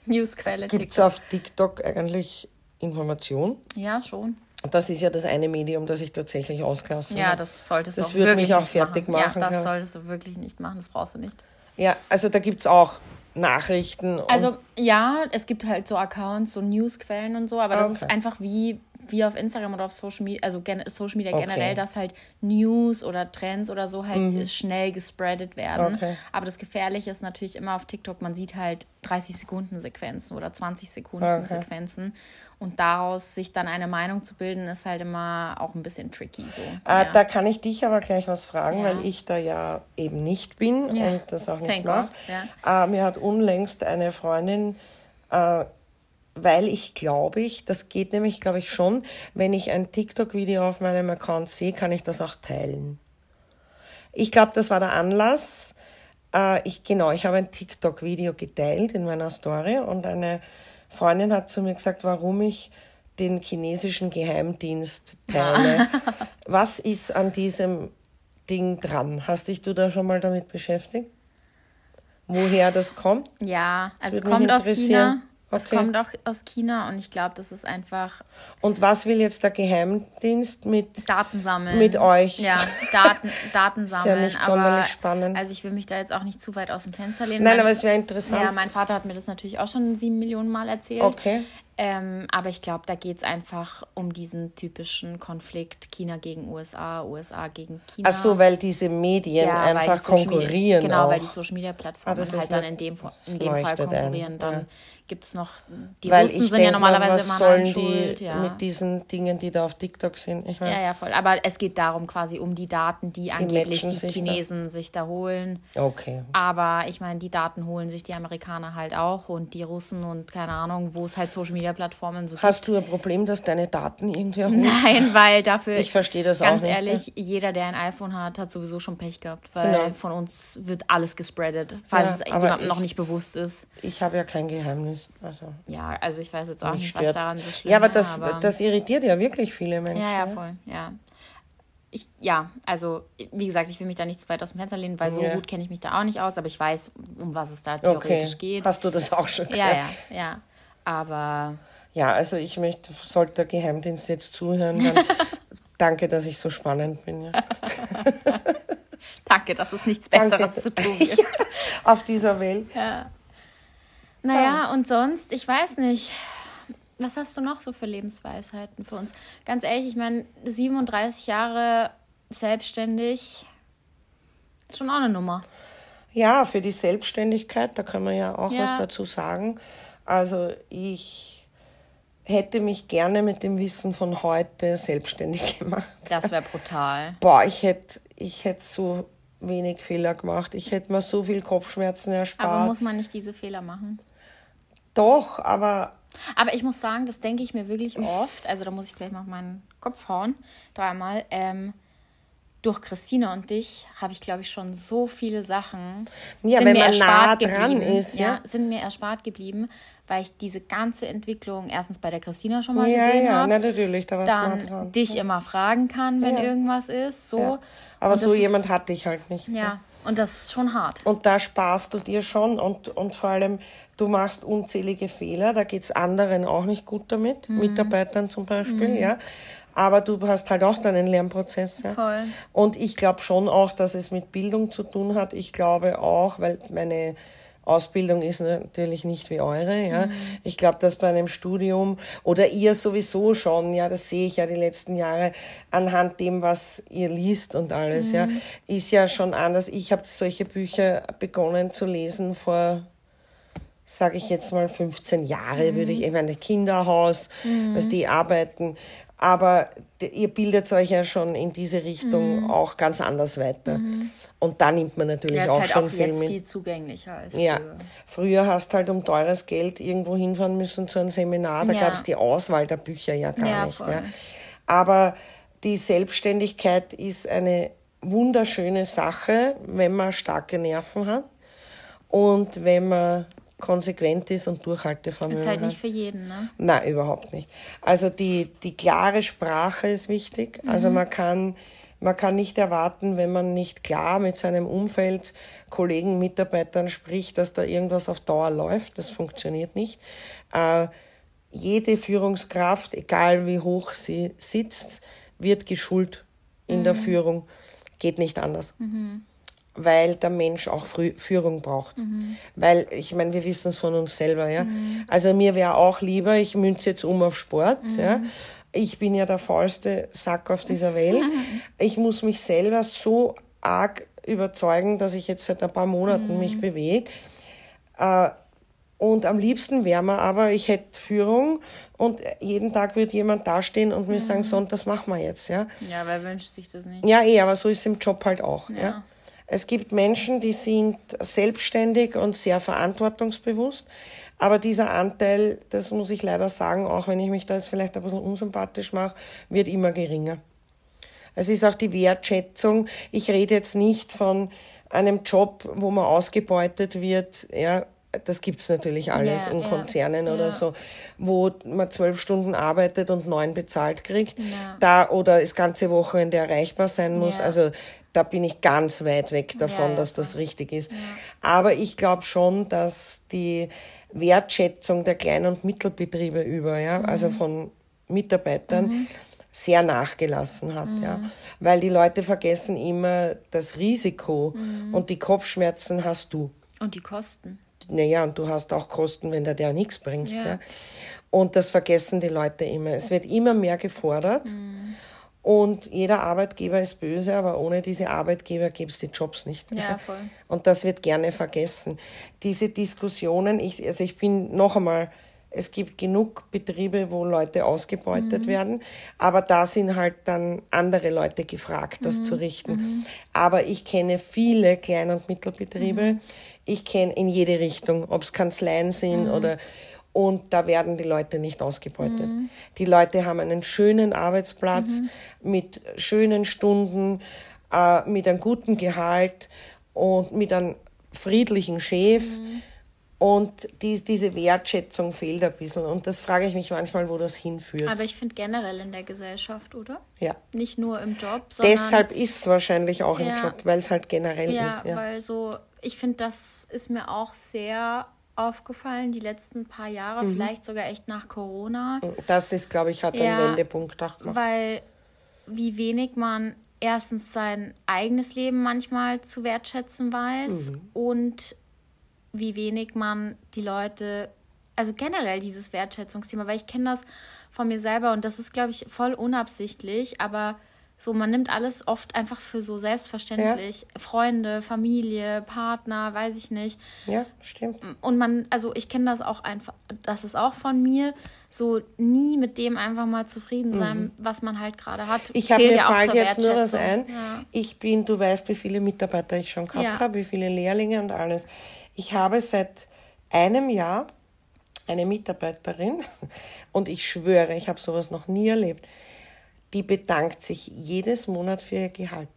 Newsquelle gibt es auf TikTok eigentlich Information? Ja, schon. Und das ist ja das eine Medium, das ich tatsächlich ausklasse. Ja, das solltest du Das auch würde wirklich mich auch nicht fertig machen, Ja, das solltest du wirklich nicht machen. Das brauchst du nicht. Ja, also da gibt es auch Nachrichten. Und, Also ja, es gibt halt so Accounts, so Newsquellen und so, aber das ist Okay. einfach wie, wie auf Instagram oder auf Social Media, also Social Media Okay. generell, dass halt News oder Trends oder so halt schnell gespreadet werden. Mhm. Okay. Aber das Gefährliche ist natürlich immer auf TikTok, man sieht halt 30 Sekunden Sequenzen oder 20 Sekunden Okay. Sequenzen und daraus sich dann eine Meinung zu bilden, ist halt immer auch ein bisschen tricky so. äh, ja. Da kann ich dich aber gleich was fragen, Ja. weil ich da ja eben nicht bin Ja. und das auch nicht mache. Äh, mir hat unlängst eine Freundin äh, weil ich glaube ich, das geht nämlich, glaube ich, schon, wenn ich ein TikTok-Video auf meinem Account sehe, kann ich das auch teilen. Ich glaube, das war der Anlass. Äh, ich, genau, ich habe ein TikTok-Video geteilt in meiner Story und eine Freundin hat zu mir gesagt, warum ich den chinesischen Geheimdienst teile. [laughs] Was ist an diesem Ding dran? Hast dich du da schon mal damit beschäftigt? Woher das kommt? Ja, also es kommt aus. China. Es Okay. kommt auch aus China und ich glaube, das ist einfach Und was will jetzt der Geheimdienst mit Daten sammeln. Mit euch. Ja, Daten, [laughs] Daten Ist ja sammeln. nicht aber, sonderlich spannend. Also ich will mich da jetzt auch nicht zu weit aus dem Fenster lehnen. Nein, Mein- aber es wäre interessant. ja, mein Vater hat mir das natürlich auch schon sieben Millionen Mal erzählt. Okay. Ähm, aber ich glaube, da geht es einfach um diesen typischen Konflikt China gegen USA, USA gegen China. Ach so, weil diese Medien Ja, einfach die konkurrieren. Media, Genau, auch. weil die Social Media Plattformen Ah, halt dann in dem, das in dem Fall konkurrieren. Dann ja. gibt es noch, die weil Russen sind ja normalerweise immer sollen an Schuld. die Ja. mit diesen Dingen, die da auf TikTok sind? Ich meine, ja, ja, voll. Aber es geht darum quasi um die Daten, die, angeblich matchen die sich da. Chinesen sich da holen. okay. Aber ich meine, die Daten holen sich die Amerikaner halt auch und die Russen und keine Ahnung, wo es halt Social Media Plattformen so Hast du ein Problem, dass deine Daten irgendwie erholen? [laughs] Nein, weil dafür. Ich verstehe das auch Ganz ehrlich, jeder, der ein iPhone hat, hat sowieso schon Pech gehabt, weil Genau. von uns wird alles gespreadet, falls Ja, es jemandem noch nicht bewusst ist. Ich habe ja kein Geheimnis. Also, Ja, also ich weiß jetzt auch nicht, was stört. daran so schlimm Ja, aber das, aber das irritiert ja wirklich viele Menschen. ja, ja, voll, ja. Ich, ja, also wie gesagt, ich will mich da nicht zu weit aus dem Fenster lehnen, weil so Ja. gut kenne ich mich da auch nicht aus, aber ich weiß, um was es da Okay. theoretisch geht. Hast du das auch schon Ja, gehört? ja, ja. Aber Ja, also ich möchte, sollte der Geheimdienst jetzt zuhören, dann [laughs] danke, dass ich so spannend bin. Ja. [laughs] danke, dass es nichts Danke. Besseres zu tun [laughs] gibt. Auf dieser Welt. Naja, und sonst, ich weiß nicht. Was hast du noch so für Lebensweisheiten für uns? Ganz ehrlich, ich meine, 37 Jahre selbstständig ist schon auch eine Nummer. Ja, für die Selbstständigkeit, da kann man ja auch Ja. was dazu sagen. Also ich hätte mich gerne mit dem Wissen von heute selbstständig [laughs] gemacht. Das wäre brutal. Boah, ich hätte ich hätte so wenig Fehler gemacht. Ich hätte mir so viel Kopfschmerzen erspart. Aber muss man nicht diese Fehler machen? Doch, aber. Aber ich muss sagen, das denke ich mir wirklich oft. Also da muss ich gleich mal auf meinen Kopf hauen. Dreimal. Ähm, durch Christina und dich habe ich, glaube ich, schon so viele Sachen ja, sind mir erspart nah geblieben. Ist, ja? ja? sind mir erspart geblieben, weil ich diese ganze Entwicklung erstens bei der Christina schon mal ja, gesehen ja, habe. Ja, natürlich, da Dann dran. dich ja. immer fragen kann, wenn irgendwas ist. So. Aber so jemand ist, hatte ich halt nicht. Ja, und das ist schon hart. Und da sparst du dir schon und, und vor allem, du machst unzählige Fehler, da geht es anderen auch nicht gut damit, mhm. Mitarbeitern zum Beispiel, mhm. ja aber du hast halt auch deinen Lernprozess. Ja? Voll. Und ich glaube schon auch, dass es mit Bildung zu tun hat. Ich glaube auch, weil meine Ausbildung ist natürlich nicht wie eure, ja. Mhm. Ich glaube, dass bei einem Studium oder ihr sowieso schon, ja, das sehe ich ja die letzten Jahre anhand dem, was ihr liest und alles, mhm. ja, ist ja schon anders. Ich habe solche Bücher begonnen zu lesen vor sage ich jetzt mal 15 Jahre, mhm. würde ich, ich meine, Kinderhaus, mhm. was die arbeiten, aber ihr bildet euch ja schon in diese Richtung mhm. auch ganz anders weiter. Mhm. Und da nimmt man natürlich ja, auch halt schon auch viel jetzt mit. viel zugänglicher als ja. früher. Früher hast du halt um teures Geld irgendwo hinfahren müssen zu einem Seminar. Da ja. gab es die Auswahl der Bücher ja gar ja, nicht. Ja. Aber die Selbstständigkeit ist eine wunderschöne Sache, wenn man starke Nerven hat und wenn man konsequent ist und Durchhaltevermögen Ist halt nicht für jeden, ne? Nein, überhaupt nicht. Also die, die klare Sprache ist wichtig. Mhm. Also man kann, man kann nicht erwarten, wenn man nicht klar mit seinem Umfeld, Kollegen, Mitarbeitern spricht, dass da irgendwas auf Dauer läuft. Das funktioniert nicht. Äh, jede Führungskraft, egal wie hoch sie sitzt, wird geschult in mhm. der Führung. Geht nicht anders. Mhm weil der Mensch auch Führung braucht. Mhm. Weil, ich meine, wir wissen es von uns selber, ja. Mhm. Also mir wäre auch lieber, ich münze jetzt um auf Sport, mhm. ja. Ich bin ja der faulste Sack auf dieser Welt. [laughs] Ich muss mich selber so arg überzeugen, dass ich jetzt seit ein paar Monaten mhm. mich bewege. Äh, und am liebsten wäre mir aber, ich hätte Führung und jeden Tag wird jemand dastehen und mir mhm. sagen, so, und das machen wir jetzt, ja. Ja, wer wünscht sich das nicht? Ja, eh, aber so ist es im Job halt auch, ja. ja. Es gibt Menschen, die sind selbstständig und sehr verantwortungsbewusst. Aber dieser Anteil, das muss ich leider sagen, auch wenn ich mich da jetzt vielleicht ein bisschen unsympathisch mache, wird immer geringer. Es ist auch die Wertschätzung. Ich rede jetzt nicht von einem Job, wo man ausgebeutet wird, ja, das gibt's natürlich alles ja, in Konzernen ja, oder ja. so, wo man zwölf Stunden arbeitet und neun bezahlt kriegt, da oder das ganze Wochenende erreichbar sein muss. Also da bin ich ganz weit weg davon, ja, dass das richtig ist. Ja. Aber ich glaube schon, dass die Wertschätzung der Klein- und Mittelbetriebe über, ja, mhm. also von Mitarbeitern, mhm. sehr nachgelassen hat, mhm. ja. Weil die Leute vergessen immer das Risiko mhm. und die Kopfschmerzen hast du. Und die Kosten. Naja, und du hast auch Kosten, wenn der der nichts bringt. Ja. ja. Und das vergessen die Leute immer. Es wird immer mehr gefordert. Und jeder Arbeitgeber ist böse, aber ohne diese Arbeitgeber gäbe es die Jobs nicht. Ja, voll. Und das wird gerne vergessen. Diese Diskussionen, ich, also ich bin noch einmal, es gibt genug Betriebe, wo Leute ausgebeutet mhm. werden, aber da sind halt dann andere Leute gefragt, das mhm. zu richten. Mhm. Aber ich kenne viele Klein- und Mittelbetriebe. Mhm. Ich kenne in jede Richtung, ob es Kanzleien sind mhm. oder und da werden die Leute nicht ausgebeutet. Mhm. Die Leute haben einen schönen Arbeitsplatz mhm. mit schönen Stunden, äh, mit einem guten Gehalt und mit einem friedlichen Chef. Mhm. Und die, diese Wertschätzung fehlt ein bisschen. Und das frage ich mich manchmal, wo das hinführt. Aber ich finde generell in der Gesellschaft, oder? Ja. Nicht nur im Job, sondern. Deshalb ist es wahrscheinlich auch ja. im Job, weil es halt generell ja, ist. Ja, weil so, ich finde, das ist mir auch sehr aufgefallen, die letzten paar Jahre, mhm. vielleicht sogar echt nach Corona. Das ist, glaube ich, hat ja, einen Wendepunkt gemacht. Weil wie wenig man erstens sein eigenes Leben manchmal zu wertschätzen weiß mhm. und wie wenig man die Leute, also generell dieses Wertschätzungsthema, weil ich kenne das von mir selber und das ist, glaube ich, voll unabsichtlich, aber So, man nimmt alles oft einfach für so selbstverständlich. Ja. Freunde, Familie, Partner, weiß ich nicht. Ja, stimmt. Und man, also ich kenne das auch einfach, das ist auch von mir, so nie mit dem einfach mal zufrieden sein, mhm. was man halt gerade hat. Ich habe mir ja fällt jetzt nur was ein. Ja. Ich bin, du weißt, wie viele Mitarbeiter ich schon gehabt ja. habe, wie viele Lehrlinge und alles. Ich habe seit einem Jahr eine Mitarbeiterin [laughs] und ich schwöre, ich habe sowas noch nie erlebt die bedankt sich jedes Monat für ihr Gehalt.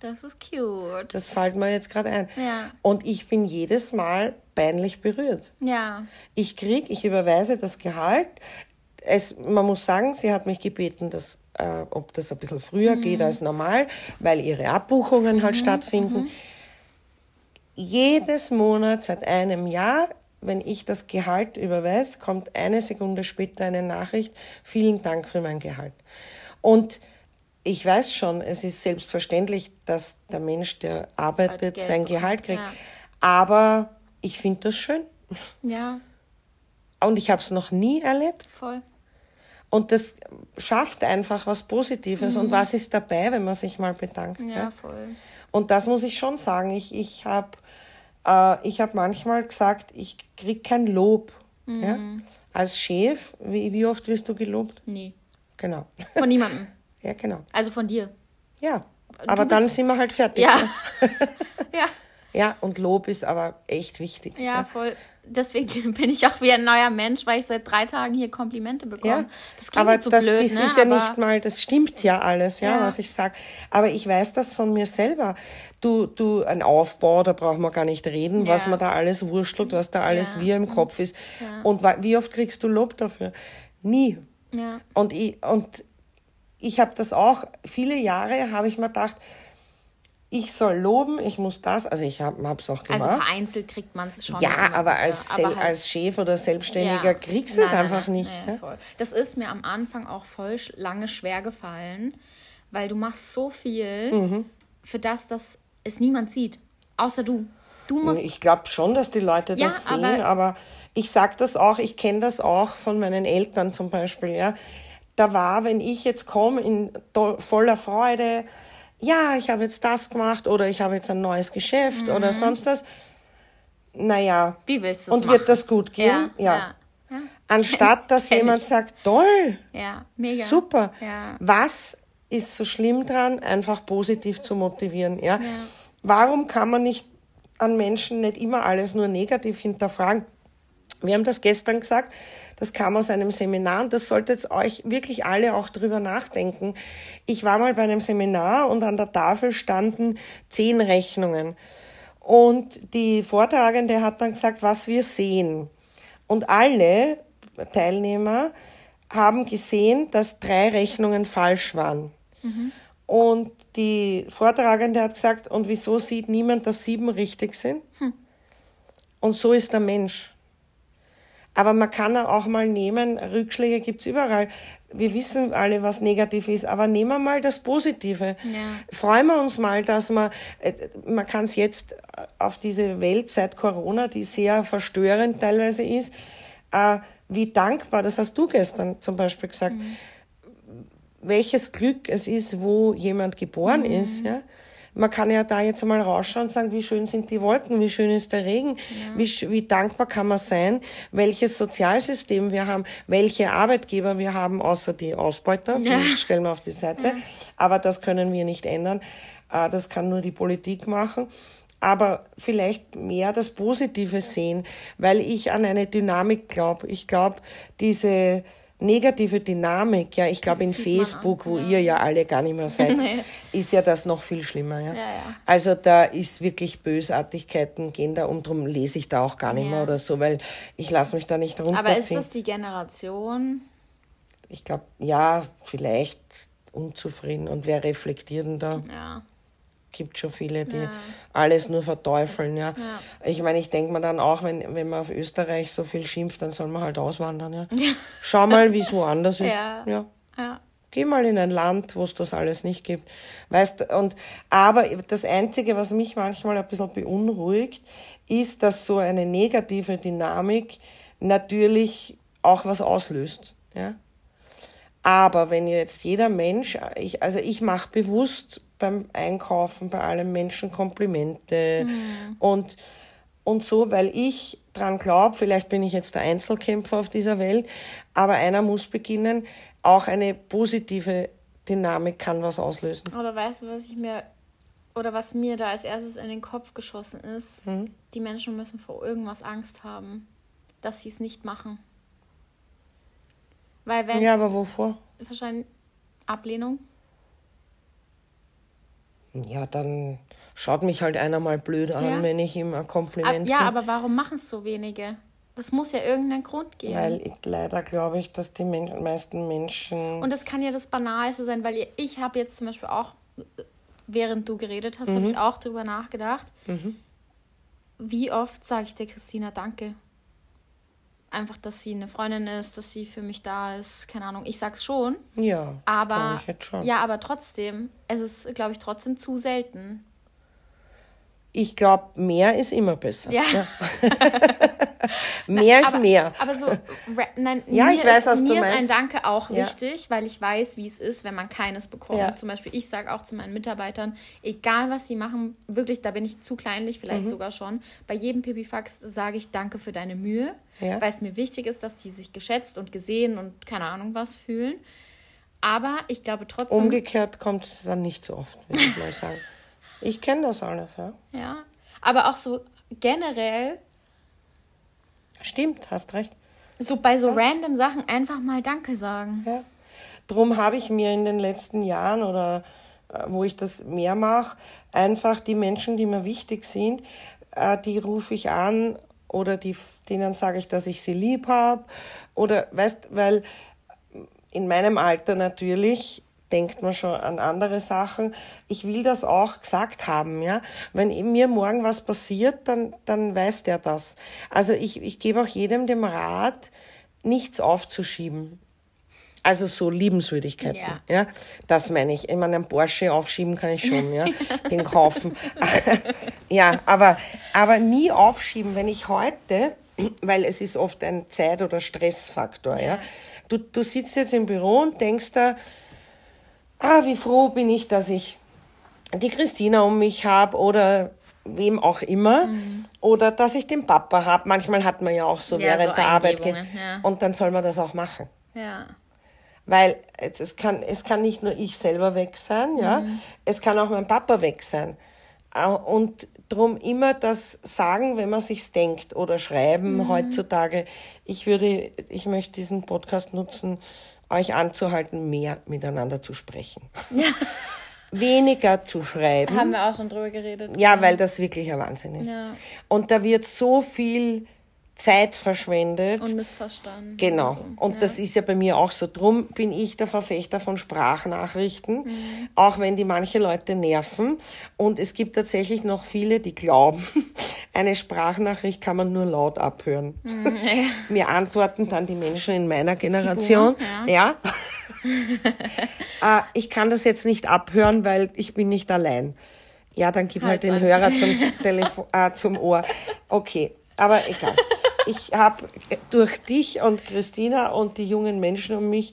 Das ist cute. Das fällt mir jetzt gerade ein. Ja. Und ich bin jedes Mal peinlich berührt. Ja. Ich kriege, ich überweise das Gehalt. Es, man muss sagen, sie hat mich gebeten, dass, äh, ob das ein bisschen früher mhm. geht als normal, weil ihre Abbuchungen halt mhm. stattfinden. Mhm. Jedes Monat seit einem Jahr wenn ich das Gehalt überweise, kommt eine Sekunde später eine Nachricht, vielen Dank für mein Gehalt. Und ich weiß schon, es ist selbstverständlich, dass der Mensch, der arbeitet, Geld sein Gehalt kriegt. Ja. Aber ich finde das schön. Ja. Und ich habe es noch nie erlebt. Voll. Und das schafft einfach was Positives. Mhm. Und was ist dabei, wenn man sich mal bedankt? Ja, ja? voll. Und das muss ich schon sagen. Ich, ich habe äh, hab manchmal gesagt, ich kriege kein Lob. Mhm. Ja? Als Chef, wie, wie oft wirst du gelobt? Nie. Genau. Von niemandem. [laughs] ja, genau. Also von dir. Ja. Aber dann sind wir halt fertig. Ja. [laughs] ja. Ja, und Lob ist aber echt wichtig. Ja, ja, voll. Deswegen [laughs] bin ich auch wie ein neuer Mensch, weil ich seit drei Tagen hier Komplimente bekomme. Ja, das klingt aber so das, blöd, das ne? ist ja aber nicht mal, das stimmt ja alles, ja, ja. was ich sage. Aber ich weiß das von mir selber. Du, du, ein Aufbau, da braucht man gar nicht reden, ja. was man da alles wurschtelt, was da alles wie im Kopf ist. Und wie oft kriegst du Lob dafür? Nie. Ja. Und ich, und ich habe das auch, viele Jahre habe ich mir gedacht, ich soll loben, ich muss das, also ich habe es auch gemacht. Also vereinzelt kriegt man es schon. Ja, aber als, aber halt, als Chef oder Selbstständiger ja. kriegst du es einfach nicht. Nein, ja? Das ist mir am Anfang auch voll lange schwer gefallen, weil du machst so viel mhm. für das, dass es niemand sieht, außer du. Du musst. Ich glaube schon, dass die Leute ja, das sehen, aber, aber ich sage das auch, ich kenne das auch von meinen Eltern zum Beispiel. Ja. Da war, wenn ich jetzt komme in voller Freude, ja, ich habe jetzt das gemacht oder ich habe jetzt ein neues Geschäft mhm. oder sonst was. Naja. Wie willst du Und wird das gut gehen? Ja. ja. ja. Anstatt, [laughs] dass jemand ich. sagt, toll, ja, super. Ja. Was ist so schlimm dran, einfach positiv zu motivieren? Ja? ja? Warum kann man nicht an Menschen nicht immer alles nur negativ hinterfragen? Wir haben das gestern gesagt, das kam aus einem Seminar und das solltet euch wirklich alle auch drüber nachdenken. Ich war mal bei einem Seminar und an der Tafel standen zehn Rechnungen. Und die Vortragende hat dann gesagt, was wir sehen. Und alle Teilnehmer haben gesehen, dass drei Rechnungen falsch waren. Mhm. Und die Vortragende hat gesagt, und wieso sieht niemand, dass sieben richtig sind? Hm. Und so ist der Mensch. Aber man kann auch mal nehmen, Rückschläge gibt's überall. Wir wissen alle, was negativ ist, aber nehmen wir mal das Positive. Ja. Freuen wir uns mal, dass man, äh, man kann es jetzt auf diese Welt seit Corona, die sehr verstörend teilweise ist, äh, wie dankbar, das hast du gestern zum Beispiel gesagt, mhm. welches Glück es ist, wo jemand geboren mhm. ist, ja man kann ja da jetzt einmal rausschauen und sagen, wie schön sind die Wolken, wie schön ist der Regen, ja. wie, wie dankbar kann man sein, welches Sozialsystem wir haben, welche Arbeitgeber wir haben, außer die Ausbeuter, ja. die stellen wir auf die Seite. Ja. Aber das können wir nicht ändern. Äh, das kann nur die Politik machen aber vielleicht mehr das Positive sehen, weil ich an eine Dynamik glaube. Ich glaube, diese negative Dynamik, ja, ich glaube in Facebook, wo ja. ihr ja alle gar nicht mehr [laughs] seid, ist ja das noch viel schlimmer. Ja? Ja, ja. Also da ist wirklich Bösartigkeiten gehen da um, drum lese ich da auch gar nicht mehr oder so, weil ich lasse mich da nicht runterziehen. Aber ist das die Generation? Ich glaube, ja, vielleicht unzufrieden und wer reflektiert denn da? Ja gibt schon viele, die ja. alles nur verteufeln. Ja. ja. Ich meine, ich denke mir dann auch, wenn, wenn man auf Österreich so viel schimpft, dann soll man halt auswandern. Ja. Schau mal, wie es woanders ist. [laughs] Ja. ja. ja. Geh mal in ein Land, wo es das alles nicht gibt. Weißt und aber das Einzige, was mich manchmal ein bisschen beunruhigt, ist, dass so eine negative Dynamik natürlich auch was auslöst. Ja? Aber wenn jetzt jeder Mensch, ich, also ich mache bewusst beim Einkaufen bei allen Menschen Komplimente mhm. und, und so, weil ich dran glaube, vielleicht bin ich jetzt der Einzelkämpfer auf dieser Welt, aber einer muss beginnen, auch eine positive Dynamik kann was auslösen. Aber weißt du, was ich mir oder was mir da als erstes in den Kopf geschossen ist, mhm. die Menschen müssen vor irgendwas Angst haben, dass sie es nicht machen. Weil wenn. Ja, aber wovor? Wahrscheinlich Ablehnung. Ja, dann schaut mich halt einer mal blöd an, ja. wenn ich ihm ein Kompliment Ja, aber warum machen es so wenige? Das muss ja irgendeinen Grund geben. Weil ich, leider glaube ich, dass die Men meisten Menschen. Und das kann ja das Banalste sein, weil ich habe jetzt zum Beispiel auch, während du geredet hast, mhm. habe ich auch drüber nachgedacht. Mhm. Wie oft sage ich der Christina Danke? Einfach, dass sie eine Freundin ist, dass sie für mich da ist, keine Ahnung. Ich sag's schon. Ja. Aber schon. ja, aber trotzdem, es ist, glaube ich, trotzdem zu selten. Ich glaube, mehr ist immer besser. Ja. ja. [laughs] mehr ist mehr. Aber so, nein, ja, ich weiß, ist, was du mir meinst. ist ein Danke auch ja. wichtig, weil ich weiß, wie es ist, wenn man keines bekommt. Ja. Zum Beispiel, ich sage auch zu meinen Mitarbeitern, egal was sie machen, wirklich, da bin ich zu kleinlich, vielleicht mhm. sogar schon. Bei jedem Pipifax sage ich Danke für deine Mühe, weil es mir wichtig ist, dass sie sich geschätzt und gesehen und keine Ahnung was fühlen. Aber ich glaube trotzdem. Umgekehrt kommt es dann nicht so oft, würde ich mal sagen. [laughs] Ich kenne das alles, ja. Ja, aber auch so generell. Stimmt, hast recht. So bei so ja. random Sachen einfach mal Danke sagen. Ja. Drum habe ich mir in den letzten Jahren oder äh, wo ich das mehr mache, einfach die Menschen, die mir wichtig sind, äh, die rufe ich an oder die, denen sage ich, dass ich sie lieb habe. Oder weißt, weil in meinem Alter natürlich denkt man schon an andere Sachen. Ich will das auch gesagt haben, ja. Wenn mir morgen was passiert, dann, dann weiß der das. Also ich, ich gebe auch jedem dem Rat, nichts aufzuschieben. Also so Liebenswürdigkeiten. Ja. ja. Das meine ich. Ich meine, einen Porsche aufschieben kann ich schon, ja. [laughs] Den kaufen. [laughs] ja, aber, aber nie aufschieben. Wenn ich heute, weil es ist oft ein Zeit- oder Stressfaktor, ja. ja. Du, du sitzt jetzt im Büro und denkst da, ah, wie froh bin ich, dass ich die Christina um mich habe oder wem auch immer. Mhm. Oder dass ich den Papa habe. Manchmal hat man ja auch so ja, während so der Arbeit. Ja. Und dann soll man das auch machen. Ja. Weil es, es, kann, es kann nicht nur ich selber weg sein, ja. Mhm. Es kann auch mein Papa weg sein. Und darum immer das sagen, wenn man sich's denkt oder schreiben mhm. heutzutage. Ich würde, ich möchte diesen Podcast nutzen, euch anzuhalten, mehr miteinander zu sprechen. Ja. [laughs] Weniger zu schreiben. Haben wir auch schon drüber geredet. Ja, ja. weil das wirklich ein Wahnsinn ist. Ja. Und da wird so viel Zeit verschwendet. Und missverstanden. Genau. Und, so. und ja. das ist ja bei mir auch so. Drum bin ich der Verfechter von Sprachnachrichten, mhm. auch wenn die manche Leute nerven. Und es gibt tatsächlich noch viele, die glauben, [laughs] eine Sprachnachricht kann man nur laut abhören. Mhm. [laughs] Mir antworten dann die Menschen in meiner Generation. Buben, ja. ja. Äh, [laughs] ich kann das jetzt nicht abhören, weil ich bin nicht allein. Ja, dann gib halt, halt den Hörer zum, Telefon, äh, zum Ohr. Okay, aber egal ich habe durch dich und Christina und die jungen Menschen um mich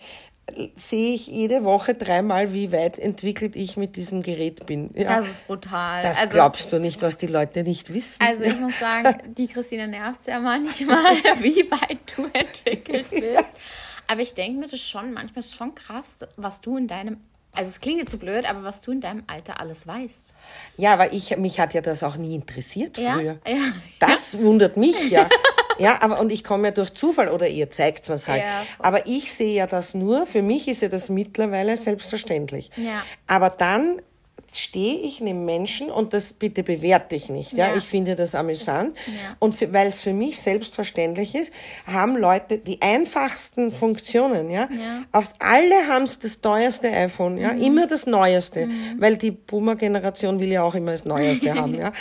sehe ich jede Woche dreimal, wie weit entwickelt ich mit diesem Gerät bin. Ja. Das ist brutal. Das also, glaubst du nicht, was die Leute nicht wissen. Also ich muss sagen, [laughs] die Christina nervt ja manchmal, [laughs] wie weit du entwickelt bist. Aber ich denke mir das schon, manchmal ist schon krass, was du in deinem also es klingt jetzt so blöd, aber was du in deinem Alter alles weißt. Ja, aber ich, mich hat ja das auch nie interessiert früher. Ja, ja. Das [laughs] wundert mich ja. Ja, aber und ich komme ja durch Zufall oder ihr zeigt es halt. Ja, aber ich sehe ja das nur, für mich ist ja das mittlerweile selbstverständlich. Ja. Aber dann stehe ich neben Menschen und das bitte bewerte ich nicht. Ja, ja. ich finde das amüsant. Ja. Und weil es für mich selbstverständlich ist, haben Leute die einfachsten Funktionen. Ja, ja. auf alle haben es das teuerste iPhone. Ja, mhm. immer das Neueste, mhm. weil die Boomer-Generation will ja auch immer das Neueste [laughs] haben. Ja,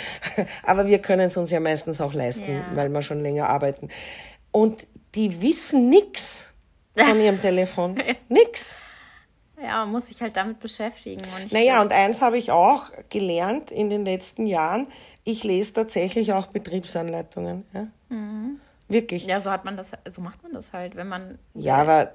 aber wir können es uns ja meistens auch leisten, weil wir schon länger arbeiten. Und die wissen nix von ihrem Telefon, [laughs] nix. Ja, man muss sich halt damit beschäftigen. Und naja, glaub... und eins habe ich auch gelernt in den letzten Jahren. Ich lese tatsächlich auch Betriebsanleitungen. Ja? Mhm. Wirklich. Ja, so hat man das, so macht man das halt, wenn man. Ja, aber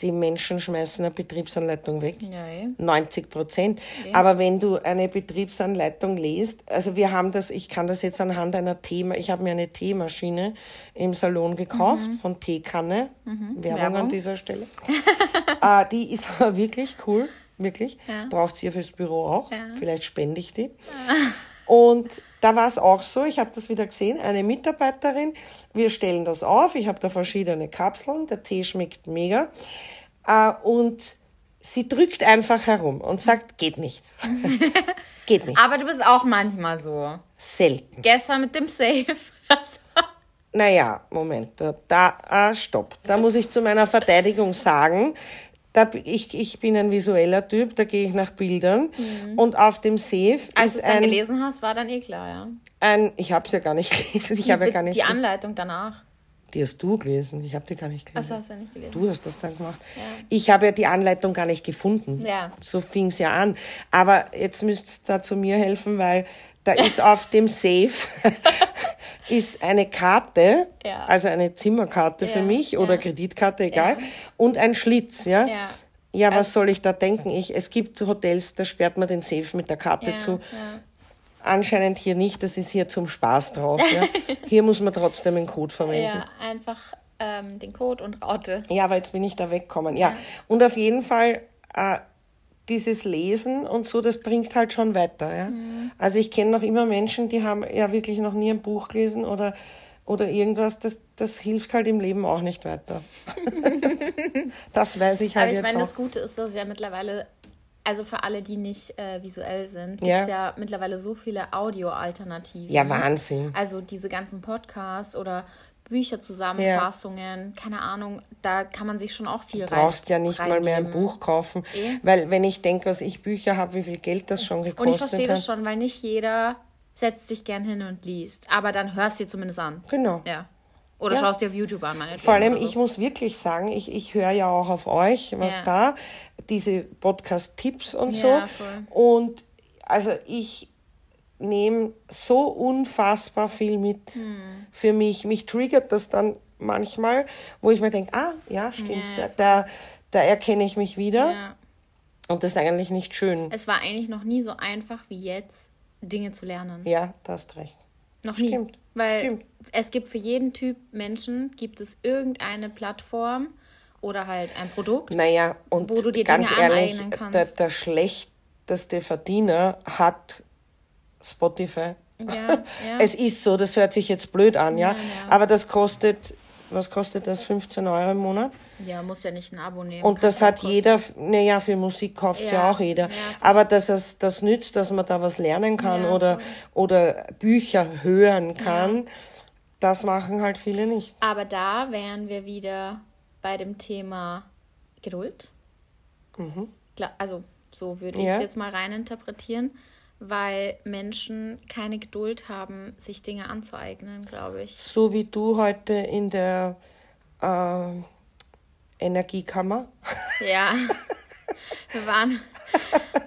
die Menschen schmeißen eine Betriebsanleitung weg. Ja, eh. 90 Prozent. Aber wenn du eine Betriebsanleitung liest, also wir haben das, ich kann das jetzt anhand einer Thema, ich habe mir eine Teemaschine im Salon gekauft von Teekanne. Werbung, Werbung. an dieser Stelle. äh, [laughs] die ist aber wirklich cool, wirklich. Ja. Braucht sie ja fürs Büro auch. Ja. Vielleicht spende ich die. [laughs] Und da war es auch so, ich habe das wieder gesehen, eine Mitarbeiterin, wir stellen das auf, ich habe da verschiedene Kapseln, der Tee schmeckt mega. Äh, und sie drückt einfach herum und sagt, geht nicht. [laughs] geht nicht. Aber du bist auch manchmal so. Selten. Gestern mit dem Safe. [laughs] Naja, Moment, da, da ah, stopp. Da muss ich zu meiner Verteidigung sagen, da, ich, ich bin ein visueller Typ, da gehe ich nach Bildern. Und auf dem Safe Als du es dann ein, gelesen hast, war dann eh klar, ja. ein, ich habe es ja gar nicht [laughs] gelesen, ich habe ja gar nicht, Die Anleitung danach. die hast du gelesen, ich habe die gar nicht gelesen. Achso, hast du ja nicht gelesen. Du hast das dann gemacht. Ich habe ja die Anleitung gar nicht gefunden. Ja. So fing es ja an. Aber jetzt müsst ihr da zu mir helfen, weil da ist auf dem Safe [laughs] ist eine Karte, Ja. also eine Zimmerkarte für Ja, mich oder ja. Kreditkarte, egal, und ein Schlitz, ja. Ja. Was soll ich da denken? Ich, es gibt Hotels, da sperrt man den Safe mit der Karte zu. Anscheinend hier nicht, das ist hier zum Spaß drauf. [laughs] Hier muss man trotzdem einen Code verwenden. Ja, einfach ähm, den Code und Raute. Ja, aber jetzt bin ich da weggekommen. Ja, und auf jeden Fall äh, dieses Lesen und so, das bringt halt schon weiter. Ja? Also ich kenne noch immer Menschen, die haben ja wirklich noch nie ein Buch gelesen oder, oder irgendwas. Das, das hilft halt im Leben auch nicht weiter. [laughs] das weiß ich halt Aber ich meine, das Gute ist, dass ja mittlerweile, also für alle, die nicht äh, visuell sind, gibt Ja. es ja mittlerweile so viele Audio-Alternativen. Ja, Wahnsinn. Also diese ganzen Podcasts oder Bücherzusammenfassungen, keine Ahnung, da kann man sich schon auch viel Du brauchst ja nicht mal mehr ein reingeben. Buch kaufen, Eh. weil wenn ich denke, was ich Bücher habe, wie viel Geld das schon gekostet Und ich verstehe hat. das schon, weil nicht jeder setzt sich gern hin und liest. Aber dann hörst du dir zumindest an. Genau. Ja. Oder Ja. schaust dir auf YouTube an, meinetwegen. Vor allem, so. ich muss wirklich sagen, ich, ich höre ja auch auf euch, was Ja. da, diese Podcast-Tipps und Ja, so. voll. Und also ich nehme so unfassbar viel mit Hm. für mich. Mich triggert das dann manchmal, wo ich mir denke, ah, ja, stimmt, ja, da, da erkenne ich mich wieder. Ja. Und das ist eigentlich nicht schön. Es war eigentlich noch nie so einfach wie jetzt, Dinge zu lernen. Ja, da hast recht. Noch nie. Stimmt. Weil Stimmt. es gibt für jeden Typ Menschen, gibt es irgendeine Plattform oder halt ein Produkt. Naja, und Wo du dir ganz Dinge ehrlich, aneignen kannst. der, der schlechteste Verdiener hat Spotify. Ja, [laughs] ja. Es ist so, das hört sich jetzt blöd an, ja. Ja. Aber das kostet, was kostet das? 15 Euro im Monat? ja, muss ja nicht ein Abo nehmen. Und das hat jeder, naja, für Musik kauft ja. auch jeder. Aber dass es das nützt, dass man da was lernen kann oder, oder Bücher hören kann, das machen halt viele nicht. Aber da wären wir wieder bei dem Thema Geduld. Klar, Also so würde ich Mhm. Es jetzt mal rein interpretieren, weil Menschen keine Geduld haben, sich Dinge anzueignen, glaube ich. So wie du heute in der äh, Energiekammer. Ja. wir waren,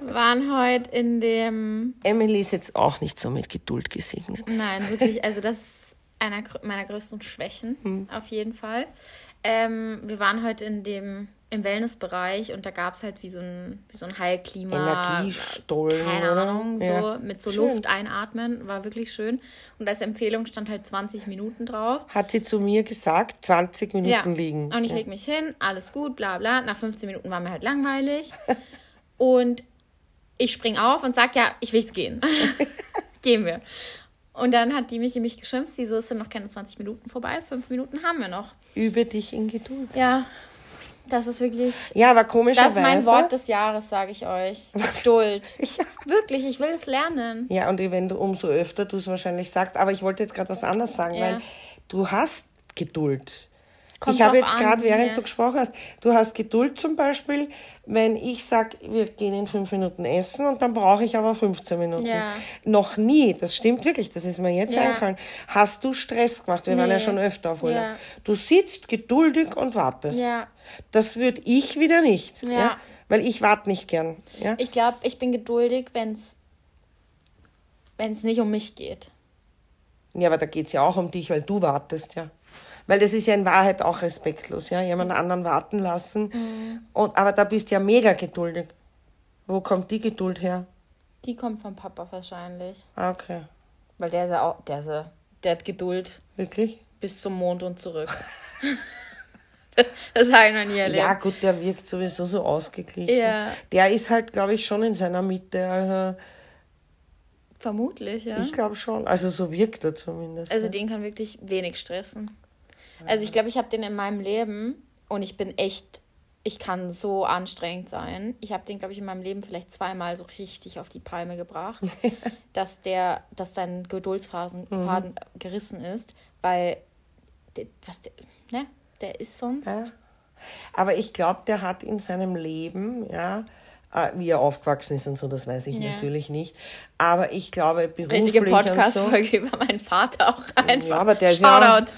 waren heute in dem Emily ist jetzt auch nicht so mit Geduld gesegnet. Nein, wirklich. Also das ist einer meiner größten Schwächen, Hm. auf jeden Fall. Ähm, wir waren heute in dem im Wellnessbereich und da gab es halt wie so ein, wie so ein Heilklima. Energiestollen, Keine? Ahnung, Ja. so mit so Schön. Luft einatmen, war wirklich schön. Und als Empfehlung stand halt 20 Minuten drauf. Hat sie zu mir gesagt, 20 Minuten Ja. liegen. Und ich leg mich hin, alles gut, bla bla. Nach 15 Minuten war mir halt langweilig. [laughs] und ich spring auf und sag, ja, ich will jetzt gehen. [laughs] Gehen wir. Und dann hat die mich in mich geschimpft. Die so, es sind noch keine 20 Minuten vorbei. Fünf Minuten haben wir noch. Übe dich in Geduld. Ja, das ist wirklich. Ja, aber Das komischerweise. ist mein Wort des Jahres, sage ich euch. [laughs] Geduld. [laughs] Ja. Wirklich, ich will es lernen. Ja, und wenn du umso öfter du es wahrscheinlich sagst, aber ich wollte jetzt gerade was anderes sagen, Ja. weil du hast Geduld. Kommt ich habe jetzt gerade, während ja. du gesprochen hast, du hast Geduld zum Beispiel, wenn ich sage, wir gehen in fünf Minuten essen und dann brauche ich aber 15 Minuten. Ja. Noch nie, das stimmt wirklich, das ist mir jetzt Ja. eingefallen, hast du Stress gemacht. Wir waren ja Nee. schon öfter auf Urlaub. Du sitzt geduldig und wartest. Das würde ich wieder nicht. Weil ich warte nicht gern. Ja? Ich glaube, ich bin geduldig, wenn es wenn es nicht um mich geht. Ja, aber da geht es ja auch um dich, weil du wartest, ja. Weil das ist ja in Wahrheit auch respektlos, ja, jemand anderen warten lassen. Und, aber da bist du ja mega geduldig. Wo kommt die Geduld her? Die kommt vom Papa wahrscheinlich. Ah, Okay. Weil der ist ja auch, der, ist ja, der hat Geduld Wirklich? bis zum Mond und zurück. [laughs] das habe ich noch nie erlebt. Ja, gut, der wirkt sowieso so ausgeglichen. Ja. Der ist halt, glaube ich, schon in seiner Mitte. Also, Vermutlich, ja. ich glaube schon. Also, so wirkt er zumindest. Also ja. den kann wirklich wenig stressen. Also ich glaube, ich habe den in meinem Leben und ich bin echt, ich kann so anstrengend sein. Ich habe den, glaube ich, in meinem Leben vielleicht zweimal so richtig auf die Palme gebracht, [laughs] dass der, dass sein Geduldsfaden Faden gerissen ist, weil der, was der, ne, der ist sonst. Ja. Aber ich glaube, der hat in seinem Leben, ja, wie er aufgewachsen ist und so, das weiß ich Ja. natürlich nicht. Aber ich glaube, beruflich Richtige und so. Podcast-Folge über meinen Vater auch einfach. Ja, aber der ist ja- Shoutout.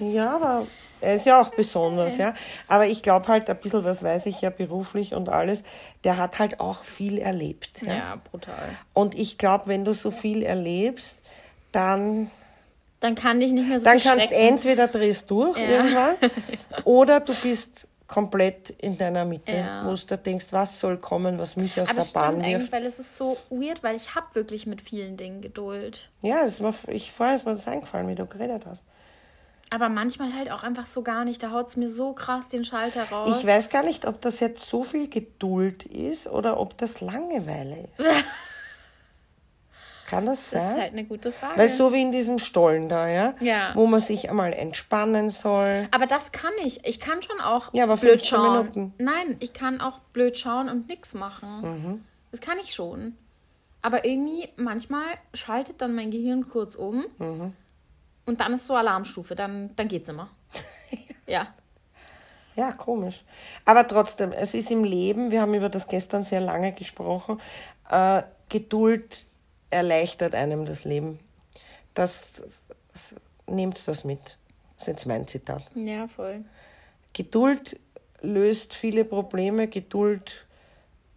Ja, aber er ist ja auch besonders, ja. Aber ich glaube halt, ein bisschen, was weiß ich ja beruflich und alles, der hat halt auch viel erlebt. Ja. Ja, brutal. Und ich glaube, wenn du so viel erlebst, dann, Dann kann dich nicht mehr so dann kannst entweder drehst durch Ja. irgendwann [laughs] oder du bist komplett in deiner Mitte, Ja. wo du denkst, was soll kommen, was mich aus Aber der Bahn wirft. weil es ist so weird, weil ich habe wirklich mit vielen Dingen Geduld. Ja, das war, ich, vorher ist mir das eingefallen, wie du geredet hast. Aber manchmal halt auch einfach so gar nicht. Da haut es mir so krass den Schalter raus. Ich weiß gar nicht, ob das jetzt so viel Geduld ist oder ob das Langeweile ist. [laughs] Kann das Das ist sein? halt eine gute Frage. Weil so wie in diesem Stollen da, ja? Ja. Wo man sich einmal entspannen soll. aber das kann ich. Ich kann schon auch Ja, aber blöd 15 schauen. Minuten. Nein, ich kann auch blöd schauen und nichts machen. Mhm. Das kann ich schon. Aber irgendwie, manchmal schaltet dann mein Gehirn kurz um Mhm. und dann ist so Alarmstufe. Dann, dann geht's immer. [laughs] ja. Ja, komisch. Aber trotzdem, es ist im Leben, wir haben über das gestern sehr lange gesprochen, äh, Geduld erleichtert einem das Leben. Das, das nehmt das mit. Das ist jetzt mein Zitat. Ja, voll. Geduld löst viele Probleme. Geduld